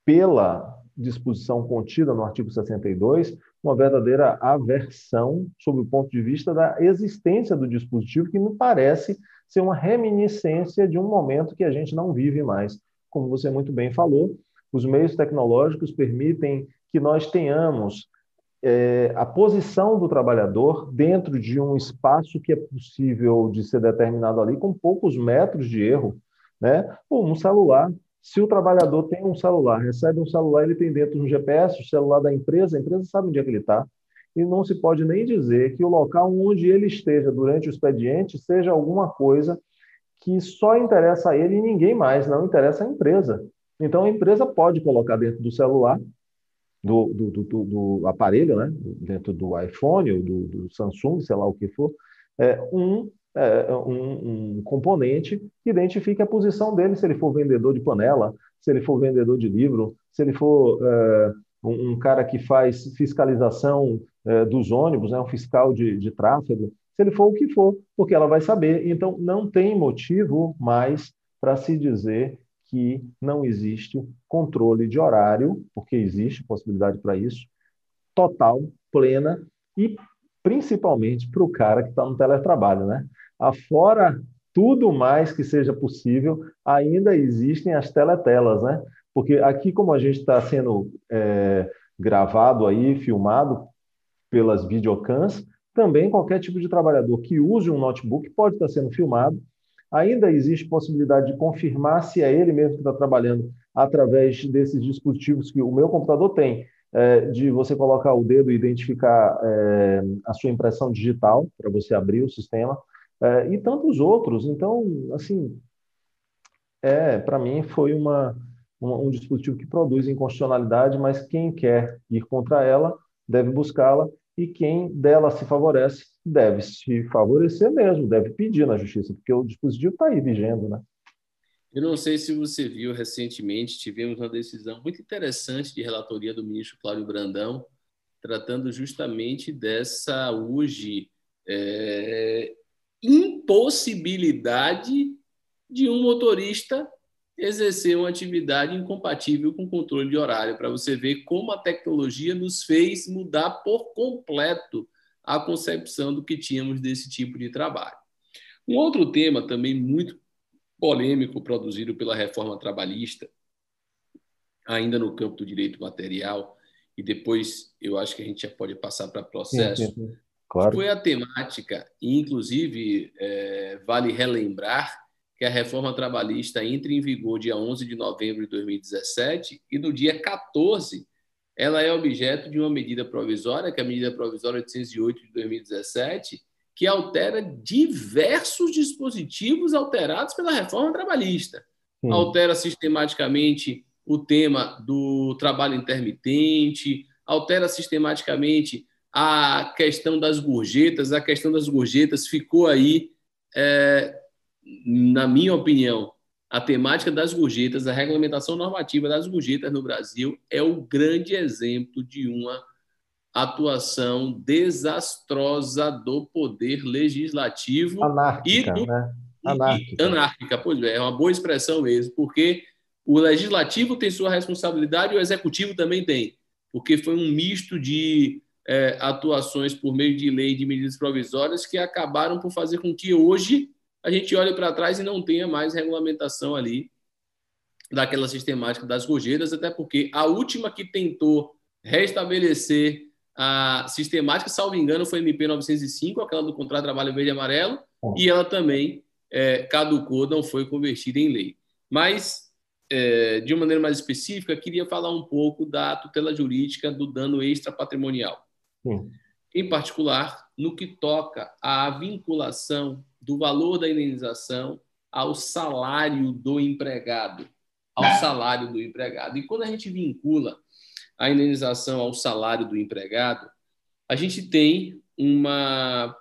pela disposição contida no artigo 62, uma verdadeira aversão sob o ponto de vista da existência do dispositivo, que me parece ser uma reminiscência de um momento que a gente não vive mais. Como você muito bem falou, os meios tecnológicos permitem que nós tenhamos é, a posição do trabalhador dentro de um espaço que é possível de ser determinado ali com poucos metros de erro, né? um celular se o trabalhador tem um celular, recebe um celular, ele tem dentro um GPS, o celular da empresa, a empresa sabe onde é que ele está, e não se pode nem dizer que o local onde ele esteja durante o expediente seja alguma coisa que só interessa a ele e ninguém mais, não interessa a empresa. Então, a empresa pode colocar dentro do celular, do, do, do, do aparelho, né? dentro do iPhone ou do, Samsung, sei lá o que for, é, um é, um, um, componente que identifique a posição dele, se ele for vendedor de panela, se ele for vendedor de livro, se ele for é, um, um, cara que faz fiscalização é, dos ônibus, né, um fiscal de, de tráfego, se ele for o que for, porque ela vai saber. Então, não tem motivo mais para se dizer que não existe controle de horário, porque existe possibilidade para isso, total, plena e principalmente para o cara que está no teletrabalho, né? afora tudo mais que seja possível, ainda existem as teletelas, né? Porque aqui, como a gente está sendo é, gravado aí, filmado pelas videocams, também qualquer tipo de trabalhador que use um notebook pode estar sendo filmado. Ainda existe possibilidade de confirmar se é ele mesmo que está trabalhando através desses dispositivos que o meu computador tem, é, de você colocar o dedo e identificar é, a sua impressão digital para você abrir o sistema é, e tantos outros. Então, assim, é, para mim, foi uma, uma, um dispositivo que produz inconstitucionalidade, mas quem quer ir contra ela deve buscá-la e quem dela se favorece deve se favorecer mesmo, deve pedir na justiça, porque o dispositivo está aí vigendo, né? Eu não sei se você viu recentemente, tivemos uma decisão muito interessante de relatoria do ministro Cláudio Brandão, tratando justamente dessa hoje é, impossibilidade de um motorista exercer uma atividade incompatível com controle de horário, para você ver como a tecnologia nos fez mudar por completo a concepção do que tínhamos desse tipo de trabalho. Um outro tema também muito polêmico produzido pela reforma trabalhista, ainda no campo do direito material, e depois eu acho que a gente já pode passar para processo, sim, sim, claro. foi a temática, e inclusive é, vale relembrar que a reforma trabalhista entra em vigor dia 11 de novembro de 2017 e no dia 14 ela é objeto de uma medida provisória, que é a medida provisória 808 de 2017, que altera diversos dispositivos alterados pela reforma trabalhista. Sim. Altera sistematicamente o tema do trabalho intermitente, altera sistematicamente a questão das gorjetas. A questão das gorjetas ficou aí é, na minha opinião, a temática das gorjetas, a regulamentação normativa das gorjetas no Brasil é o grande exemplo de uma atuação desastrosa do poder legislativo anárquica, e do, né? anárquica. anárquica, pois é, é uma boa expressão mesmo, porque o legislativo tem sua responsabilidade e o executivo também tem, porque foi um misto de é, atuações por meio de lei de medidas provisórias que acabaram por fazer com que hoje a gente olha para trás e não tenha mais regulamentação ali daquela sistemática das gorjeiras, até porque a última que tentou restabelecer a sistemática, salvo engano, foi MP 905, aquela do contrato de trabalho verde e amarelo, e ela também é, caducou, não foi convertida em lei. Mas, é, de uma maneira mais específica, queria falar um pouco da tutela jurídica do dano extrapatrimonial. Sim. Em particular, no que toca à vinculação do valor da indenização ao salário do empregado, ao salário do empregado. E quando a gente vincula a indenização ao salário do empregado, a gente tem uma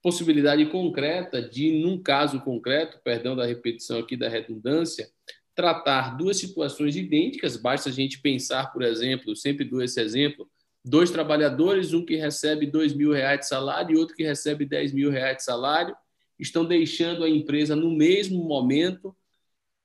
possibilidade concreta de, num caso concreto, perdão da repetição aqui da redundância, tratar duas situações idênticas. Basta a gente pensar, por exemplo, sempre dou esse exemplo, dois trabalhadores, um que recebe dois mil reais de salário e outro que recebe dez mil reais de salário, estão deixando a empresa no mesmo momento,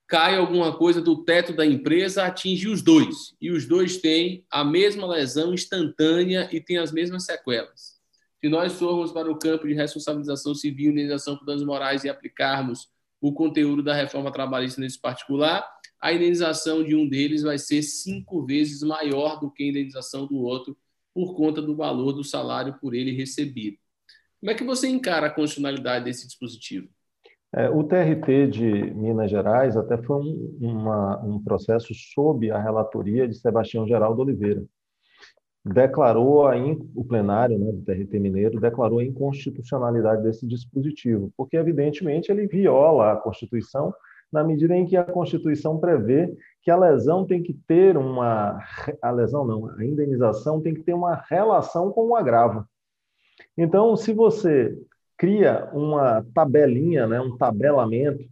cai alguma coisa do teto da empresa, atinge os dois, e os dois têm a mesma lesão instantânea e têm as mesmas sequelas. Se nós formos para o campo de responsabilização civil, indenização por danos morais e aplicarmos o conteúdo da reforma trabalhista nesse particular, a indenização de um deles vai ser cinco vezes maior do que a indenização do outro, por conta do valor do salário por ele recebido. Como é que você encara a constitucionalidade desse dispositivo? É, o TRT de Minas Gerais até foi um, uma, um processo sob a relatoria de Sebastião Geraldo Oliveira. Declarou a in, o plenário né, do TRT Mineiro declarou a inconstitucionalidade desse dispositivo, porque evidentemente ele viola a Constituição na medida em que a Constituição prevê que a lesão tem que ter uma a lesão não, a indenização tem que ter uma relação com o agravo. Então, se você cria uma tabelinha, né, um tabelamento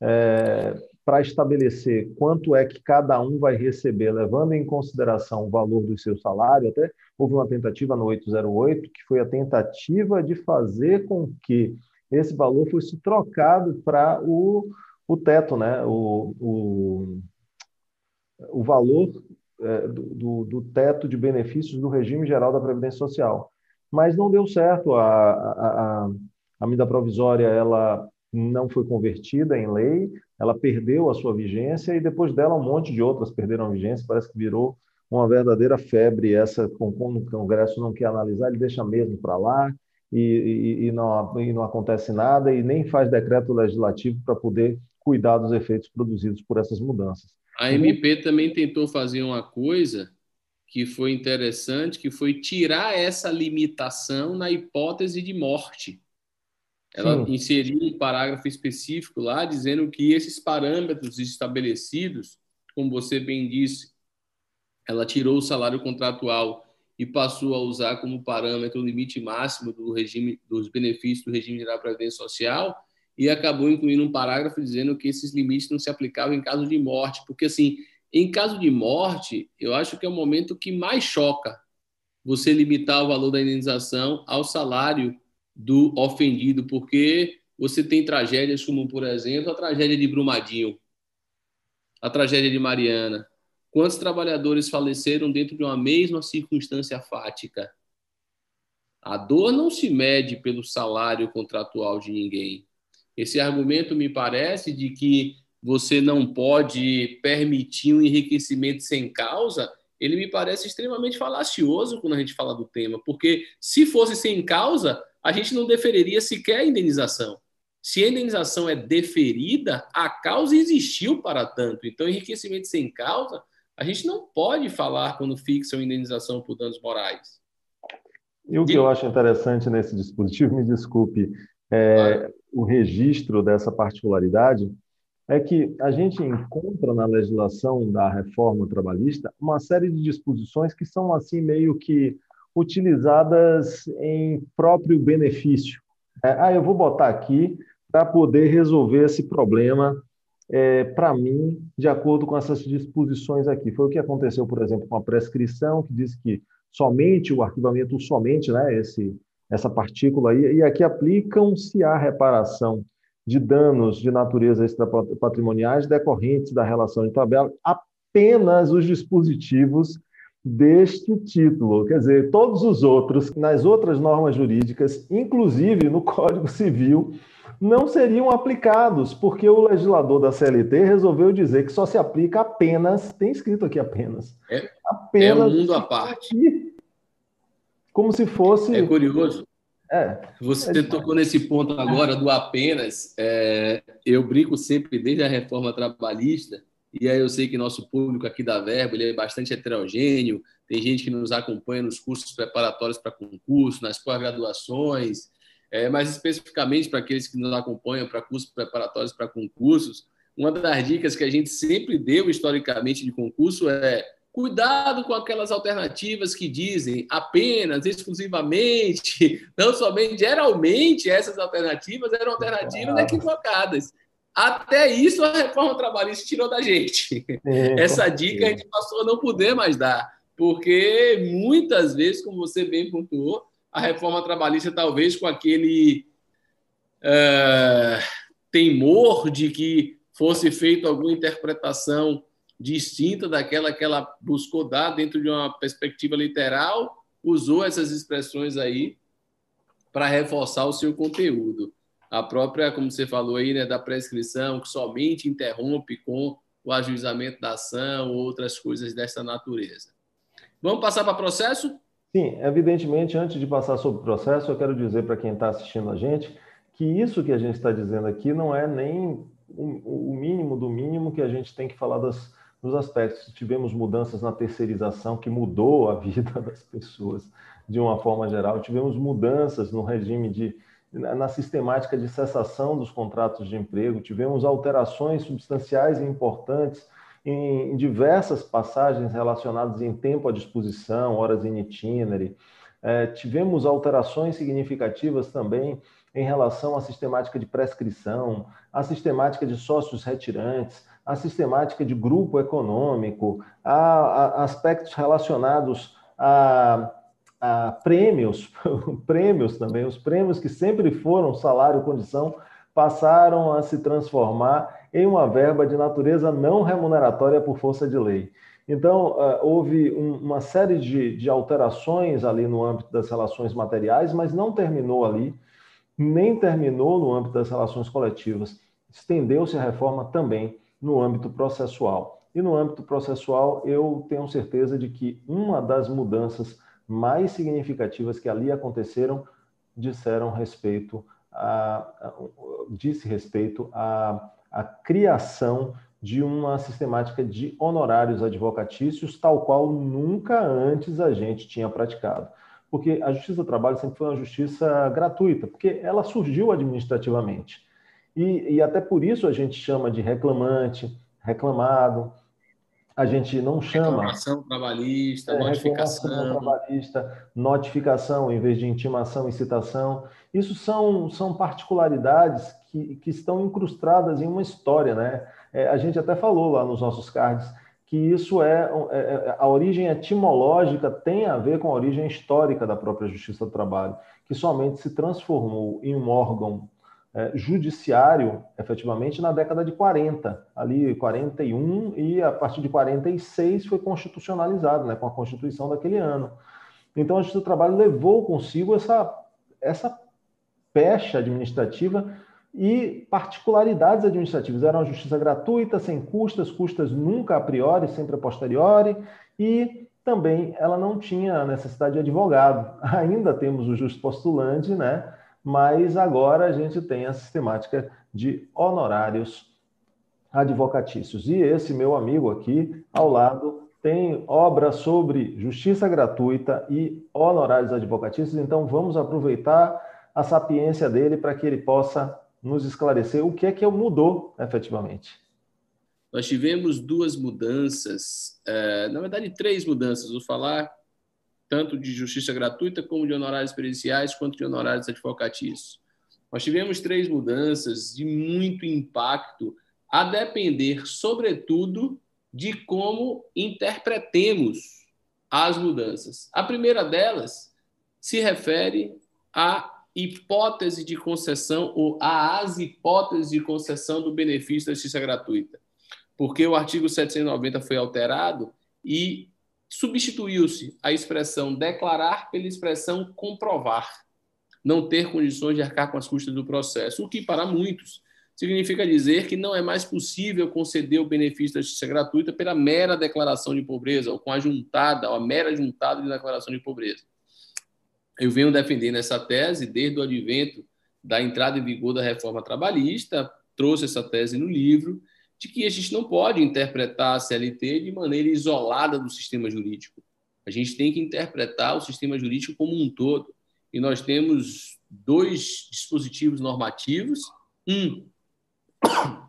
é, para estabelecer quanto é que cada um vai receber, levando em consideração o valor do seu salário, até houve uma tentativa no 808, que foi a tentativa de fazer com que esse valor fosse trocado para o, o teto, né, o, o, o valor é, do, do teto de benefícios do regime geral da Previdência Social mas não deu certo. A, a, a medida provisória ela não foi convertida em lei, ela perdeu a sua vigência e depois dela um monte de outras perderam a vigência, parece que virou uma verdadeira febre essa, como o Congresso não quer analisar, ele deixa mesmo para lá e, e, e, não, e não acontece nada e nem faz decreto legislativo para poder cuidar dos efeitos produzidos por essas mudanças. A MP também tentou fazer uma coisa que foi interessante, que foi tirar essa limitação na hipótese de morte. Ela Sim. inseriu um parágrafo específico lá dizendo que esses parâmetros estabelecidos, como você bem disse, ela tirou o salário contratual e passou a usar como parâmetro o limite máximo do regime dos benefícios do regime geral de previdência social e acabou incluindo um parágrafo dizendo que esses limites não se aplicavam em caso de morte, porque assim, em caso de morte, eu acho que é o momento que mais choca você limitar o valor da indenização ao salário do ofendido, porque você tem tragédias como, por exemplo, a tragédia de Brumadinho, a tragédia de Mariana, Quantos trabalhadores faleceram dentro de uma mesma circunstância fática? A dor não se mede pelo salário contratual de ninguém. Esse argumento me parece de que você não pode permitir um enriquecimento sem causa, ele me parece extremamente falacioso quando a gente fala do tema, porque se fosse sem causa, a gente não deferiria sequer a indenização. Se a indenização é deferida, a causa existiu para tanto. Então, enriquecimento sem causa a gente não pode falar quando fixa uma indenização por danos morais. E o que eu acho interessante nesse dispositivo, me desculpe, é, o registro dessa particularidade, é que a gente encontra na legislação da reforma trabalhista uma série de disposições que são assim meio que utilizadas em próprio benefício. É, ah, eu vou botar aqui para poder resolver esse problema é, para mim, de acordo com essas disposições aqui. Foi o que aconteceu, por exemplo, com a prescrição, que diz que somente o arquivamento, somente, né, esse, essa partícula aí, e aqui aplicam-se a reparação de danos de natureza extrapatrimoniais decorrentes da relação de tabela apenas os dispositivos deste título. Quer dizer, todos os outros, nas outras normas jurídicas, inclusive no Código Civil, não seriam aplicados, porque o legislador da CLT resolveu dizer que só se aplica apenas, tem escrito aqui apenas. É, apenas é um mundo à parte. Como se fosse. É curioso. É. Você é tocou nesse ponto agora do apenas. É, eu brinco sempre desde a reforma trabalhista, e aí eu sei que nosso público aqui da Verbo ele é bastante heterogêneo, tem gente que nos acompanha nos cursos preparatórios para concurso, nas pós-graduações, é, mas especificamente para aqueles que nos acompanham para cursos preparatórios para concursos, uma das dicas que a gente sempre deu historicamente de concurso é cuidado com aquelas alternativas que dizem apenas, exclusivamente, não somente, geralmente essas alternativas eram alternativas equivocadas. Até isso a reforma trabalhista tirou da gente. É, Essa dica a gente passou a não poder mais dar, porque muitas vezes, como você bem pontuou, a reforma trabalhista, talvez com aquele uh, temor de que fosse feita alguma interpretação distinta daquela que ela buscou dar dentro de uma perspectiva literal, usou essas expressões aí para reforçar o seu conteúdo. A própria, como você falou aí, né, da prescrição, que somente interrompe com o ajuizamento da ação, ou outras coisas dessa natureza. Vamos passar para processo? Sim, evidentemente, antes de passar sobre o processo, eu quero dizer para quem está assistindo a gente que isso que a gente está dizendo aqui não é nem o mínimo do mínimo que a gente tem que falar das, dos aspectos. Tivemos mudanças na terceirização que mudou a vida das pessoas de uma forma geral. Tivemos mudanças no regime de na sistemática de cessação dos contratos de emprego. Tivemos alterações substanciais e importantes em diversas passagens relacionadas em tempo à disposição, horas in itinerary. É, tivemos alterações significativas também em relação à sistemática de prescrição, à sistemática de sócios retirantes, à sistemática de grupo econômico, a, a aspectos relacionados a, prêmios, prêmios também, os prêmios que sempre foram salário-condição passaram a se transformar em uma verba de natureza não remuneratória por força de lei. Então, uh, houve um, uma série de, de, alterações ali no âmbito das relações materiais, mas não terminou ali, nem terminou no âmbito das relações coletivas. Estendeu-se a reforma também no âmbito processual. E no âmbito processual, eu tenho certeza de que uma das mudanças mais significativas que ali aconteceram disseram respeito a, disse respeito a a criação de uma sistemática de honorários advocatícios, tal qual nunca antes a gente tinha praticado. porque a justiça do trabalho sempre foi uma justiça gratuita, porque ela surgiu administrativamente. E, e até por isso a gente chama de reclamante, reclamado, a gente não chama. Reclamação trabalhista, é, notificação. trabalhista, notificação em vez de intimação e citação. Isso são, são particularidades que, que estão incrustadas em uma história, né? É, a gente até falou lá nos nossos cards que isso é, é, é, a origem etimológica tem a ver com a origem histórica da própria Justiça do Trabalho, que somente se transformou em um órgão judiciário, efetivamente, na década de 40, ali 41, e a partir de 46 foi constitucionalizado, né, com a Constituição daquele ano. Então, a Justiça do Trabalho levou consigo essa, essa pecha administrativa e particularidades administrativas. Era uma justiça gratuita, sem custas, custas nunca a priori, sempre a posteriori, e também ela não tinha necessidade de advogado. Ainda temos o justo postulante, né? Mas agora a gente tem a sistemática de honorários advocatícios. E esse meu amigo aqui, ao lado, tem obra sobre justiça gratuita e honorários advocatícios, então vamos aproveitar a sapiência dele para que ele possa nos esclarecer o que é que mudou efetivamente. Nós tivemos duas mudanças, é, na verdade, três mudanças. Vou falar tanto de justiça gratuita, como de honorários periciais, quanto de honorários advocatícios. Nós tivemos três mudanças de muito impacto, a depender, sobretudo, de como interpretemos as mudanças. A primeira delas se refere à hipótese de concessão ou às hipóteses de concessão do benefício da justiça gratuita. Porque o artigo 790 foi alterado e substituiu-se a expressão declarar pela expressão comprovar, não ter condições de arcar com as custas do processo, o que para muitos significa dizer que não é mais possível conceder o benefício da justiça gratuita pela mera declaração de pobreza ou com a juntada, ou a mera juntada de declaração de pobreza. Eu venho defendendo essa tese desde o advento da entrada em vigor da reforma trabalhista, trouxe essa tese no livro, de que a gente não pode interpretar a CLT de maneira isolada do sistema jurídico. A gente tem que interpretar o sistema jurídico como um todo. E nós temos dois dispositivos normativos. Um,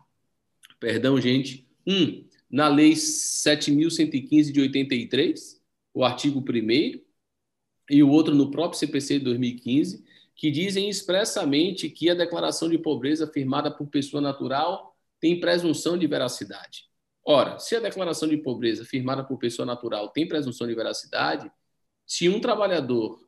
perdão, gente, um, na Lei 7.115 de 83, o artigo 1 e o outro no próprio CPC de 2015, que dizem expressamente que a declaração de pobreza firmada por pessoa natural tem presunção de veracidade. Ora, se a declaração de pobreza firmada por pessoa natural tem presunção de veracidade, se um trabalhador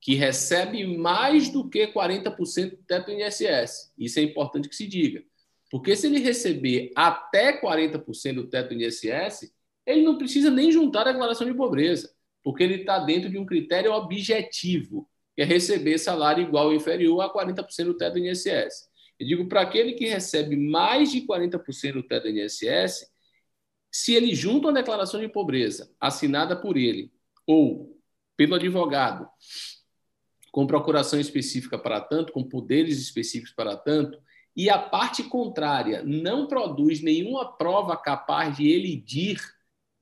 que recebe mais do que 40% do teto do INSS, isso é importante que se diga, porque se ele receber até 40% do teto do INSS, ele não precisa nem juntar a declaração de pobreza, porque ele está dentro de um critério objetivo, que é receber salário igual ou inferior a 40% do teto do INSS. Eu digo para aquele que recebe mais de 40% do teto do INSS, se ele junta uma declaração de pobreza assinada por ele ou pelo advogado, com procuração específica para tanto, com poderes específicos para tanto, e a parte contrária não produz nenhuma prova capaz de elidir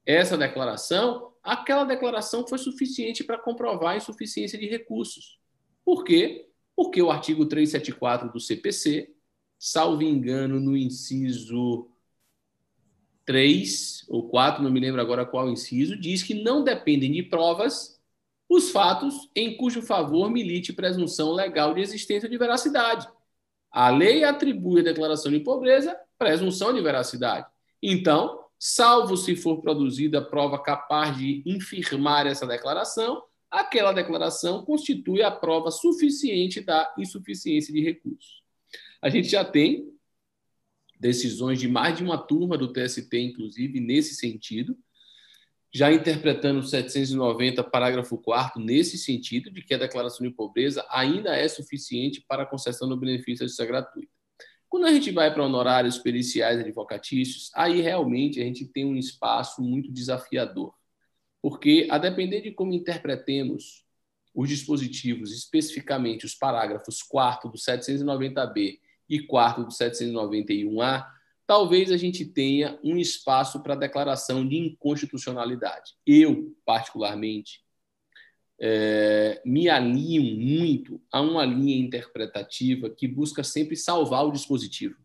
essa declaração, aquela declaração foi suficiente para comprovar a insuficiência de recursos. Por quê? Porque o artigo 374 do CPC, salvo engano, no inciso 3 ou 4, não me lembro agora qual inciso, diz que não dependem de provas os fatos em cujo favor milite presunção legal de existência de veracidade. A lei atribui à declaração de pobreza presunção de veracidade. Então, salvo se for produzida prova capaz de infirmar essa declaração, aquela declaração constitui a prova suficiente da insuficiência de recursos. A gente já tem decisões de mais de uma turma do TST, inclusive, nesse sentido, já interpretando o 790, parágrafo 4 nesse sentido, de que a declaração de pobreza ainda é suficiente para a concessão do benefício da justiça gratuita. Quando a gente vai para honorários periciais advocatícios, aí realmente a gente tem um espaço muito desafiador porque, a depender de como interpretemos os dispositivos, especificamente os parágrafos 4 do 790B e 4 do 791A, talvez a gente tenha um espaço para declaração de inconstitucionalidade. Eu, particularmente, é, me alinham muito a uma linha interpretativa que busca sempre salvar o dispositivo.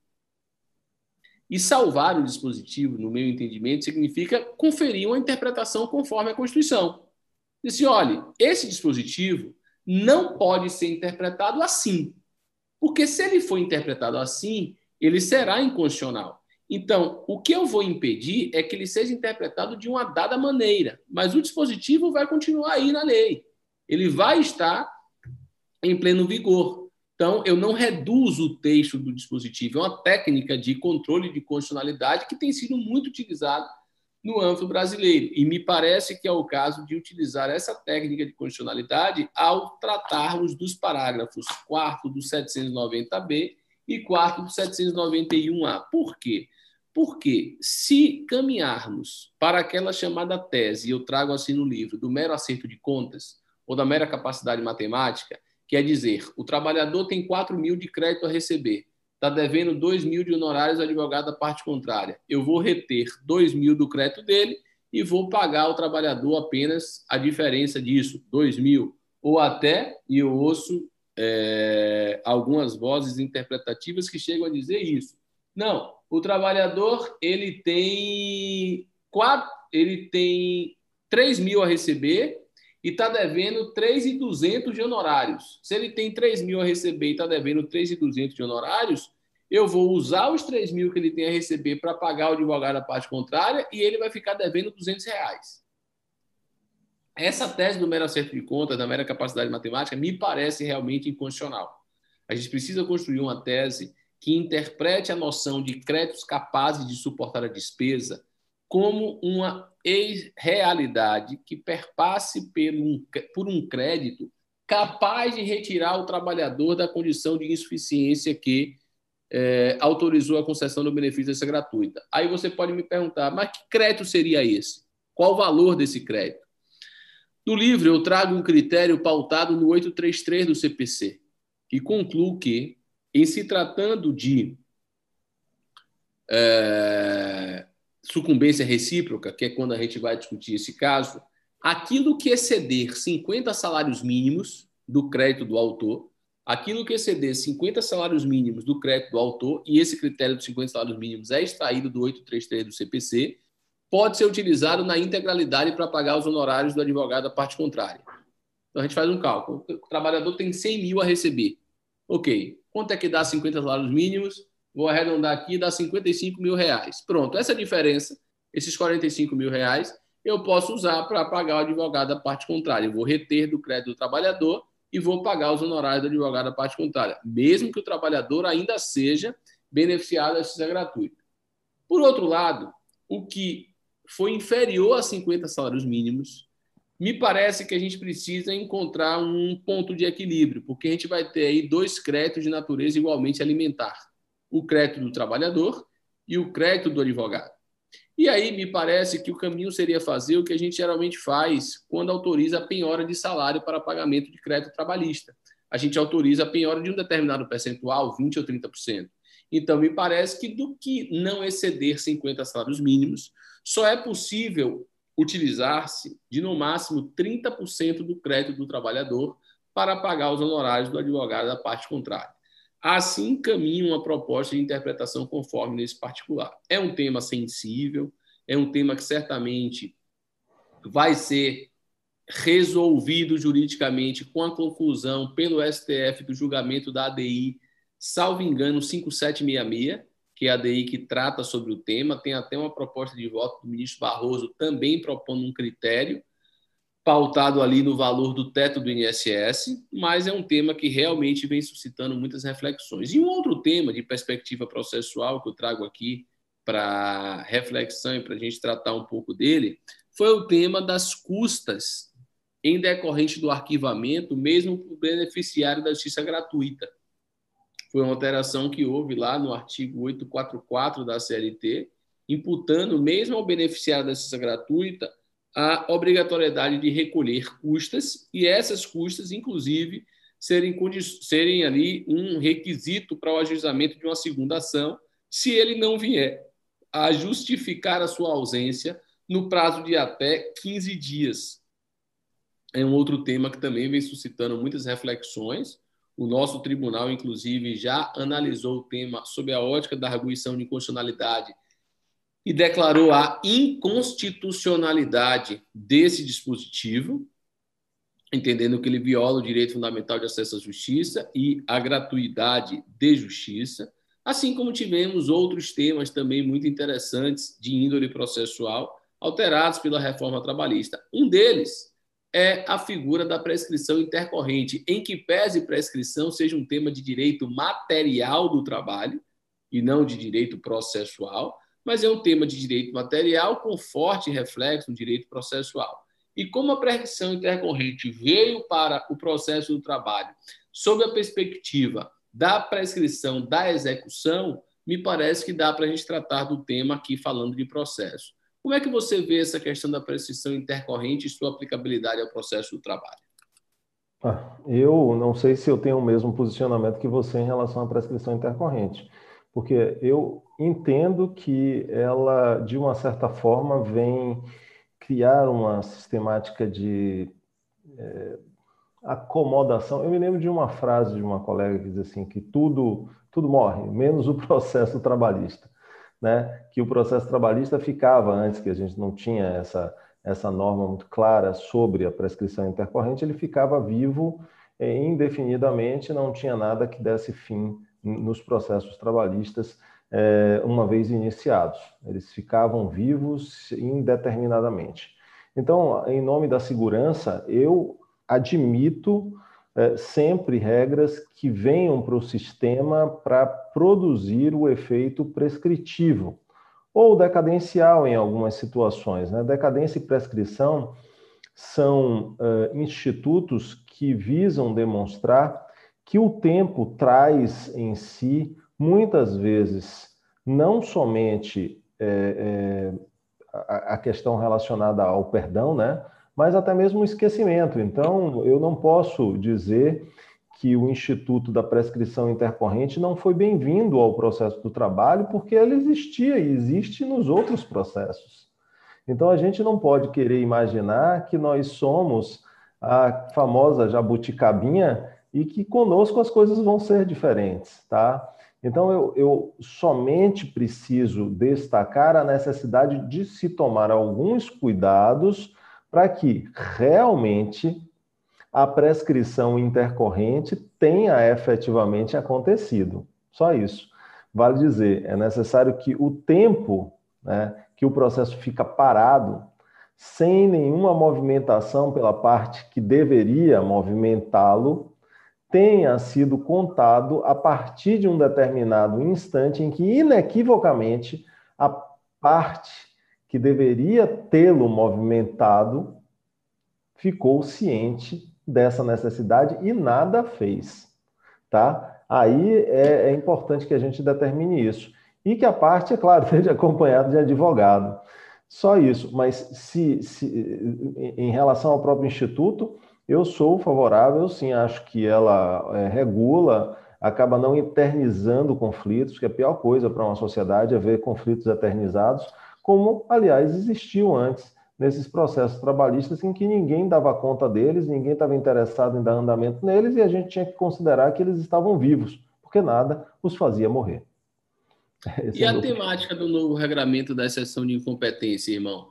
E salvar o dispositivo, no meu entendimento, significa conferir uma interpretação conforme a Constituição. Disse, olha, esse dispositivo não pode ser interpretado assim, porque se ele for interpretado assim, ele será inconstitucional. Então, o que eu vou impedir é que ele seja interpretado de uma dada maneira, mas o dispositivo vai continuar aí na lei. Ele vai estar em pleno vigor. Então, eu não reduzo o texto do dispositivo. É uma técnica de controle de constitucionalidade que tem sido muito utilizada no âmbito brasileiro. E me parece que é o caso de utilizar essa técnica de constitucionalidade ao tratarmos dos parágrafos 4 do 790B e 4 do 791A. Por quê? Porque se caminharmos para aquela chamada tese, eu trago assim no livro, do mero acerto de contas, ou da mera capacidade matemática, quer dizer, o trabalhador tem 4 mil de crédito a receber, está devendo 2 mil de honorários ao advogado da parte contrária. Eu vou reter 2 mil do crédito dele e vou pagar ao trabalhador apenas a diferença disso, 2 mil. Ou até, e eu ouço é, algumas vozes interpretativas que chegam a dizer isso. Não, o trabalhador ele tem quatro, ele tem 3 mil a receber e está devendo 3.200 de honorários. Se ele tem 3 mil a receber e está devendo 3.200 de honorários, eu vou usar os 3 mil que ele tem a receber para pagar o advogado da parte contrária e ele vai ficar devendo 200 reais. Essa tese do mero acerto de contas, da mera capacidade matemática, me parece realmente inconstitucional. A gente precisa construir uma tese que interprete a noção de créditos capazes de suportar a despesa como uma realidade que perpasse por um crédito capaz de retirar o trabalhador da condição de insuficiência que é, autorizou a concessão do benefício dessa gratuita. Aí você pode me perguntar, mas que crédito seria esse? Qual o valor desse crédito? No livro, eu trago um critério pautado no 833 do CPC, que conclui que em se tratando de é, sucumbência recíproca, que é quando a gente vai discutir esse caso, aquilo que exceder 50 salários mínimos do crédito do autor, aquilo que exceder 50 salários mínimos do crédito do autor, e esse critério dos 50 salários mínimos é extraído do 833 do CPC, pode ser utilizado na integralidade para pagar os honorários do advogado da parte contrária. Então a gente faz um cálculo. O trabalhador tem 100 mil a receber. Ok, Quanto é que dá 50 salários mínimos? Vou arredondar aqui, dá 55 mil reais. Pronto, essa diferença, esses 45 mil reais, eu posso usar para pagar o advogado da parte contrária. Eu vou reter do crédito do trabalhador e vou pagar os honorários do advogado da parte contrária, mesmo que o trabalhador ainda seja beneficiado da justiça gratuita. Por outro lado, o que foi inferior a 50 salários mínimos, me parece que a gente precisa encontrar um ponto de equilíbrio, porque a gente vai ter aí dois créditos de natureza igualmente alimentar: o crédito do trabalhador e o crédito do advogado. E aí me parece que o caminho seria fazer o que a gente geralmente faz quando autoriza a penhora de salário para pagamento de crédito trabalhista. A gente autoriza a penhora de um determinado percentual, 20 ou 30%. Então, me parece que do que não exceder 50 salários mínimos, só é possível utilizar-se de no máximo 30% do crédito do trabalhador para pagar os honorários do advogado da parte contrária. Assim caminha uma proposta de interpretação conforme nesse particular. É um tema sensível, é um tema que certamente vai ser resolvido juridicamente com a conclusão pelo STF do julgamento da ADI, salvo engano, 5766, que é a ADI que trata sobre o tema, tem até uma proposta de voto do ministro Barroso também propondo um critério pautado ali no valor do teto do INSS, mas é um tema que realmente vem suscitando muitas reflexões. E um outro tema de perspectiva processual que eu trago aqui para reflexão e para a gente tratar um pouco dele foi o tema das custas em decorrente do arquivamento, mesmo para o beneficiário da justiça gratuita foi uma alteração que houve lá no artigo 844 da CLT, imputando mesmo ao beneficiário da assistência gratuita a obrigatoriedade de recolher custas e essas custas, inclusive, serem, serem ali um requisito para o ajuizamento de uma segunda ação, se ele não vier a justificar a sua ausência no prazo de até 15 dias. é um outro tema que também vem suscitando muitas reflexões. O nosso tribunal, inclusive, já analisou o tema sob a ótica da arguição de inconstitucionalidade e declarou a inconstitucionalidade desse dispositivo, entendendo que ele viola o direito fundamental de acesso à justiça e a gratuidade de justiça, assim como tivemos outros temas também muito interessantes de índole processual alterados pela reforma trabalhista. Um deles é a figura da prescrição intercorrente, em que pese prescrição seja um tema de direito material do trabalho e não de direito processual, mas é um tema de direito material com forte reflexo no direito processual. E como a prescrição intercorrente veio para o processo do trabalho sob a perspectiva da prescrição da execução, me parece que dá para a gente tratar do tema aqui falando de processo. Como é que você vê essa questão da prescrição intercorrente e sua aplicabilidade ao processo do trabalho? Ah, eu não sei se eu tenho o mesmo posicionamento que você em relação à prescrição intercorrente, porque eu entendo que ela, de uma certa forma, vem criar uma sistemática de é, acomodação. Eu me lembro de uma frase de uma colega que diz assim que tudo tudo morre, menos o processo trabalhista, né? Que o processo trabalhista ficava antes que a gente não tinha essa essa norma muito clara sobre a prescrição intercorrente, ele ficava vivo é, indefinidamente, não tinha nada que desse fim nos processos trabalhistas é, uma vez iniciados. Eles ficavam vivos indeterminadamente. Então, em nome da segurança, eu admito é, sempre regras que venham para o sistema para produzir o efeito prescritivo ou decadencial em algumas situações. Né? Decadência e prescrição são uh, institutos que visam demonstrar que o tempo traz em si muitas vezes, não somente é, é, a, a, questão relacionada ao perdão, né? mas até mesmo o esquecimento. Então, eu não posso dizer que o Instituto da Prescrição Intercorrente não foi bem-vindo ao processo do trabalho, porque ele existia e existe nos outros processos. Então, a gente não pode querer imaginar que nós somos a famosa jabuticabinha e que conosco as coisas vão ser diferentes, tá? Então, eu, eu, somente preciso destacar a necessidade de se tomar alguns cuidados para que realmente a prescrição intercorrente tenha efetivamente acontecido. Só isso. Vale dizer, é necessário que o tempo né, que o processo fica parado, sem nenhuma movimentação pela parte que deveria movimentá-lo, tenha sido contado a partir de um determinado instante em que, inequivocamente, a parte que deveria tê-lo movimentado ficou ciente dessa necessidade e nada fez, tá? Aí é, é importante que a gente determine isso e que a parte, é claro, seja acompanhada de advogado. Só isso, mas se, se em relação ao próprio instituto, eu sou favorável, sim, acho que ela é, regula, acaba não eternizando conflitos, que é a pior coisa para uma sociedade é ver conflitos eternizados, como, aliás, existiu antes nesses processos trabalhistas em que ninguém dava conta deles, ninguém estava interessado em dar andamento neles e a gente tinha que considerar que eles estavam vivos, porque nada os fazia morrer. Esse e é a temática do novo regramento da exceção de incompetência, irmão?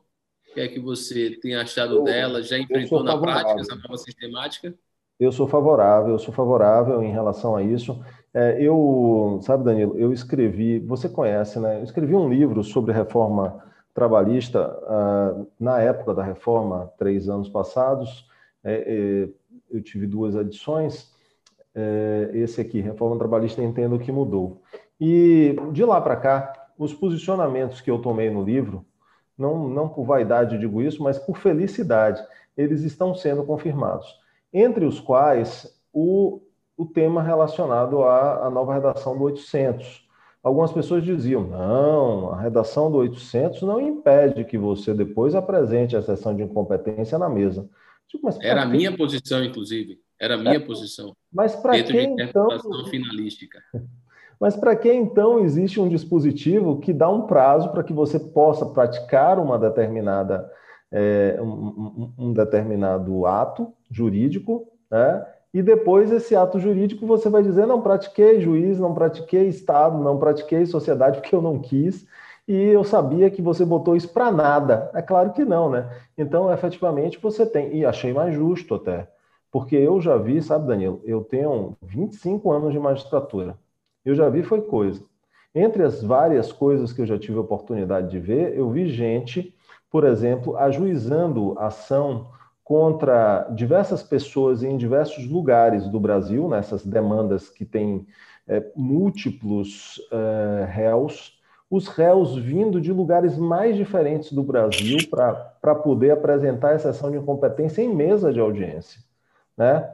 O que é que você tem achado eu, dela? Já enfrentou na prática essa nova sistemática? Eu sou favorável, eu sou favorável em relação a isso. É, eu, sabe, Danilo, eu escrevi, você conhece, né? Eu escrevi um livro sobre reforma trabalhista uh, na época da reforma, três anos passados. É, é, eu tive duas edições. É, esse aqui, Reforma Trabalhista, entendo que mudou. E de lá para cá, os posicionamentos que eu tomei no livro não, não por vaidade digo isso, mas por felicidade, eles estão sendo confirmados. Entre os quais o, o tema relacionado à, à nova redação do 800. Algumas pessoas diziam: não, a redação do 800 não impede que você depois apresente a sessão de incompetência na mesa. Tipo, Era a minha posição, inclusive. Era a minha é, posição. Mas para que então? finalística. Mas para que então existe um dispositivo que dá um prazo para que você possa praticar uma determinada é, um, um, determinado ato jurídico, né? e depois esse ato jurídico você vai dizer: não pratiquei juiz, não pratiquei Estado, não pratiquei sociedade porque eu não quis, e eu sabia que você botou isso para nada. É claro que não, né? Então, efetivamente, você tem, e achei mais justo até, porque eu já vi, sabe, Danilo, eu tenho 25 anos de magistratura, eu já vi foi coisa. Entre as várias coisas que eu já tive a oportunidade de ver, eu vi gente, por exemplo, ajuizando ação contra diversas pessoas em diversos lugares do Brasil, nessas demandas que têm é, múltiplos é, réus, os réus vindo de lugares mais diferentes do Brasil para poder apresentar a exceção de incompetência em mesa de audiência. Né?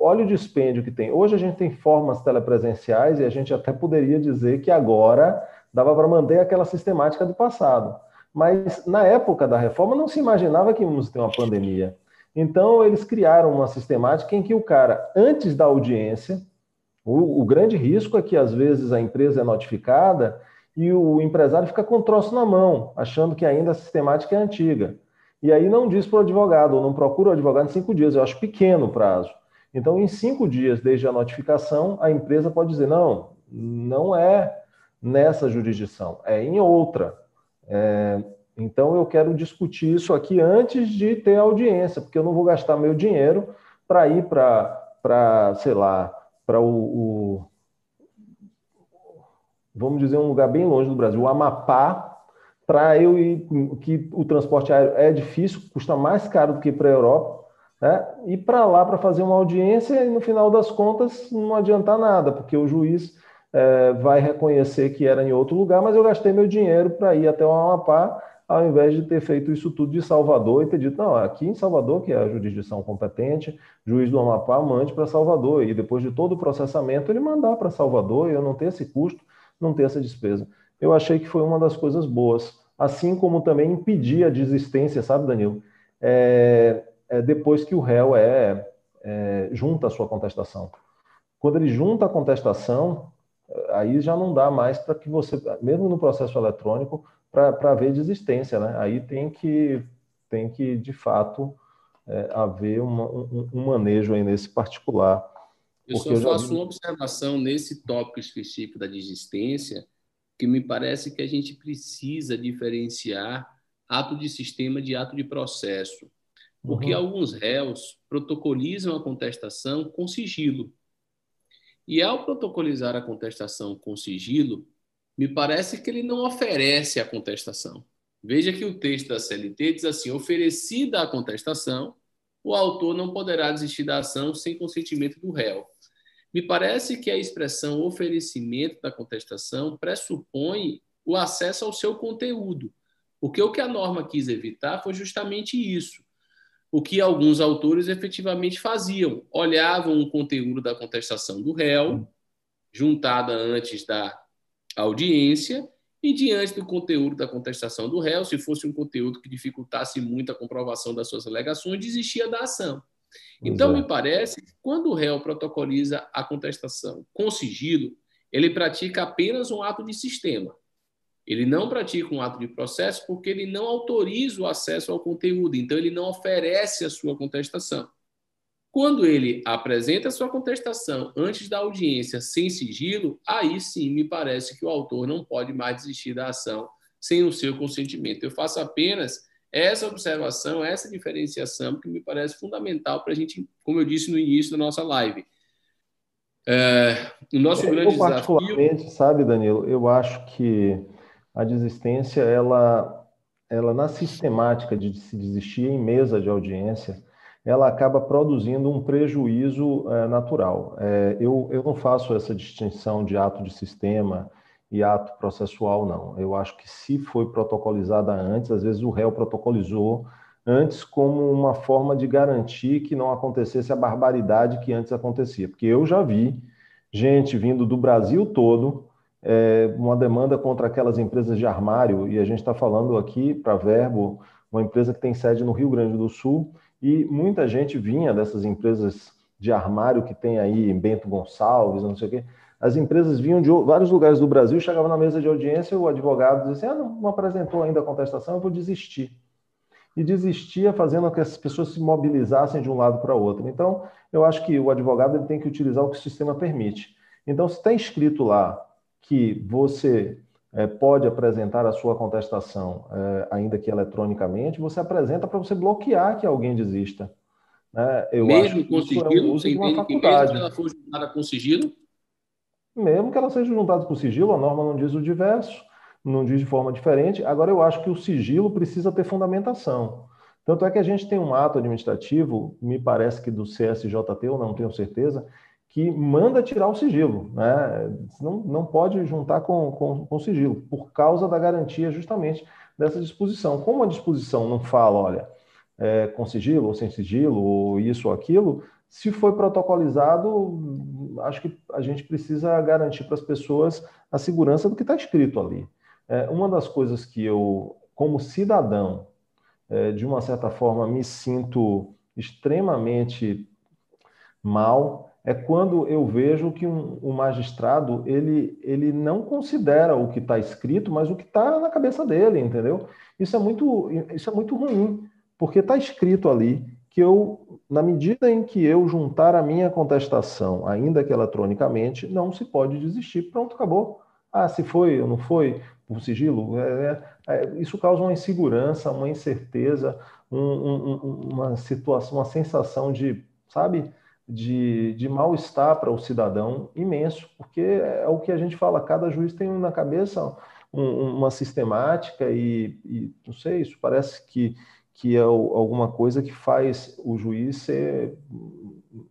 Olha o dispêndio que tem. Hoje a gente tem formas telepresenciais e a gente até poderia dizer que agora dava para manter aquela sistemática do passado. Mas na época da reforma não se imaginava que íamos ter uma pandemia. Então eles criaram uma sistemática em que o cara, antes da audiência, o, o grande risco é que às vezes a empresa é notificada e o empresário fica com o troço na mão, achando que ainda a sistemática é antiga. E aí não diz para o advogado, ou não procura o advogado em cinco dias, eu acho pequeno o prazo. Então, em cinco dias desde a notificação, a empresa pode dizer: não, não é nessa jurisdição, é em outra. É, então, eu quero discutir isso aqui antes de ter audiência, porque eu não vou gastar meu dinheiro para ir para, sei lá, para o, o, vamos dizer, um lugar bem longe do Brasil, o Amapá, para eu ir, que o transporte aéreo é difícil, custa mais caro do que para a Europa, né? ir para lá para fazer uma audiência e no final das contas não adiantar nada, porque o juiz é, vai reconhecer que era em outro lugar, mas eu gastei meu dinheiro para ir até o Amapá, ao invés de ter feito isso tudo de Salvador e ter dito, não, aqui em Salvador, que é a jurisdição competente, juiz do Amapá mande para Salvador, e depois de todo o processamento ele mandar para Salvador, e eu não ter esse custo, não ter essa despesa. Eu achei que foi uma das coisas boas, assim como também impedir a desistência, sabe, Danilo? É, é depois que o réu é, é, junta a sua contestação. Quando ele junta a contestação, aí já não dá mais para que você, mesmo no processo eletrônico, para haver desistência, né? Aí tem que, tem que de fato, é, haver uma, um, um, manejo aí nesse particular. Eu só eu faço vi... uma observação nesse tópico específico da desistência, que me parece que a gente precisa diferenciar ato de sistema de ato de processo porque uhum. alguns réus protocolizam a contestação com sigilo. E ao protocolizar a contestação com sigilo, me parece que ele não oferece a contestação. Veja que o texto da CLT diz assim: oferecida a contestação, o autor não poderá desistir da ação sem consentimento do réu. Me parece que a expressão oferecimento da contestação pressupõe o acesso ao seu conteúdo, porque o que a norma quis evitar foi justamente isso o que alguns autores efetivamente faziam. Olhavam o conteúdo da contestação do réu, juntada antes da audiência, e diante do conteúdo da contestação do réu, se fosse um conteúdo que dificultasse muito a comprovação das suas alegações, desistia da ação. Então, me parece que quando o réu protocoliza a contestação com sigilo, ele pratica apenas um ato de sistema. Ele não pratica um ato de processo porque ele não autoriza o acesso ao conteúdo, então ele não oferece a sua contestação. Quando ele apresenta a sua contestação antes da audiência sem sigilo, aí sim me parece que o autor não pode mais desistir da ação sem o seu consentimento. Eu faço apenas essa observação, essa diferenciação, que me parece fundamental para a gente, como eu disse no início da nossa live. É, o nosso eu, grande particularmente, desafio... sabe, Danilo, eu acho que a desistência, ela, ela na sistemática de se desistir em mesa de audiência, ela acaba produzindo um prejuízo é, natural. É, eu, eu não faço essa distinção de ato de sistema e ato processual, não. Eu acho que se foi protocolizada antes, às vezes o réu protocolizou antes como uma forma de garantir que não acontecesse a barbaridade que antes acontecia. Porque eu já vi gente vindo do Brasil todo é, uma demanda contra aquelas empresas de armário, e a gente está falando aqui para Verbo, uma empresa que tem sede no Rio Grande do Sul, e muita gente vinha dessas empresas de armário que tem aí em Bento Gonçalves, não sei o quê. As empresas vinham de vários lugares do Brasil, chegavam na mesa de audiência, o advogado dizia assim, ah, não, não apresentou ainda a contestação, eu vou desistir. e desistia fazendo que as pessoas se mobilizassem de um lado para outro. Então, eu acho que o advogado ele tem que utilizar o que o sistema permite. Então, se está escrito lá que você é, pode apresentar a sua contestação, é, ainda que eletronicamente, você apresenta para você bloquear que alguém desista. Né? Eu mesmo com sigilo, é um você entende que mesmo que ela for juntada com sigilo? Mesmo que ela seja juntada com sigilo, a norma não diz o diverso, não diz de forma diferente. Agora, eu acho que o sigilo precisa ter fundamentação. Tanto é que a gente tem um ato administrativo, me parece que do CSJT, eu não tenho certeza, que manda tirar o sigilo. Né? Não, não pode juntar com, com, com sigilo, por causa da garantia justamente dessa disposição. Como a disposição não fala, olha, é, com sigilo ou sem sigilo, ou isso ou aquilo, se foi protocolizado, acho que a gente precisa garantir para as pessoas a segurança do que está escrito ali. É, uma das coisas que eu, como cidadão, é, de uma certa forma, me sinto extremamente mal é quando eu vejo que um, o magistrado ele, ele não considera o que está escrito, mas o que está na cabeça dele, entendeu? Isso é muito, isso é muito ruim, porque está escrito ali que eu, na medida em que eu juntar a minha contestação, ainda que eletronicamente, não se pode desistir. Pronto, acabou. Ah, se foi ou não foi, por sigilo, é, é, é, isso causa uma insegurança, uma incerteza, um, um, uma situação, uma sensação de, sabe, de, de mal-estar para o cidadão imenso, porque é o que a gente fala, cada juiz tem na cabeça um, uma sistemática e, e, não sei, isso parece que, que é alguma coisa que faz o juiz ser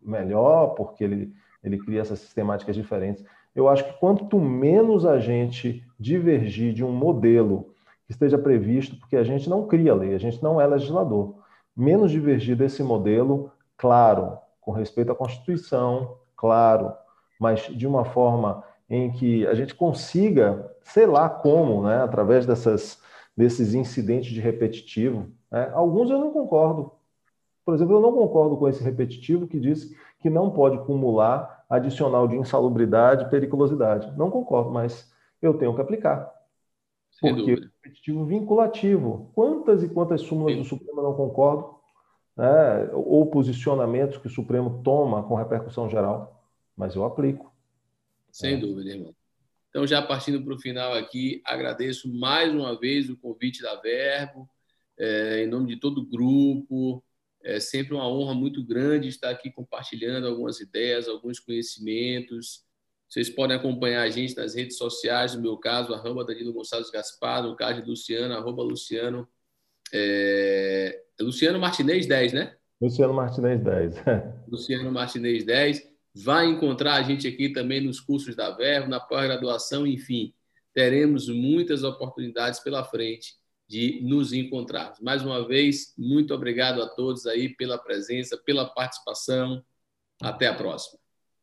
melhor, porque ele, ele cria essas sistemáticas diferentes. Eu acho que quanto menos a gente divergir de um modelo que esteja previsto, porque a gente não cria lei, a gente não é legislador, menos divergir desse modelo, claro, com respeito à Constituição, claro, mas de uma forma em que a gente consiga, sei lá como, né, através dessas, desses incidentes de repetitivo. Né, alguns eu não concordo. Por exemplo, eu não concordo com esse repetitivo que diz que não pode acumular adicional de insalubridade e periculosidade. Não concordo, mas eu tenho que aplicar. Sem porque dúvida. é repetitivo vinculativo. Quantas e quantas súmulas Sim. do Supremo eu não concordo? Né? Ou posicionamentos que o Supremo toma com repercussão geral. Mas eu aplico. Sem é. dúvida, irmão. Então, já partindo para o final aqui, agradeço mais uma vez o convite da Verbo, é, em nome de todo o grupo, é sempre uma honra muito grande estar aqui compartilhando algumas ideias, alguns conhecimentos. Vocês podem acompanhar a gente nas redes sociais, no meu caso, arroba Danilo Gonçalves Gaspar, no caso de Luciano, arroba Luciano, é... Luciano Martinez 10, né? Luciano Martinez 10. Luciano Martinez 10. Vai encontrar a gente aqui também nos cursos da Verbo, na pós-graduação, enfim. Teremos muitas oportunidades pela frente de nos encontrarmos. Mais uma vez, muito obrigado a todos aí pela presença, pela participação. Até a próxima.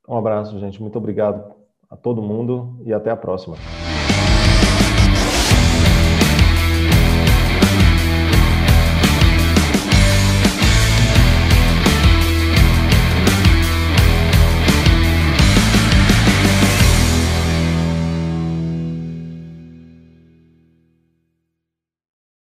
Um abraço, gente. Muito obrigado a todo mundo e até a próxima.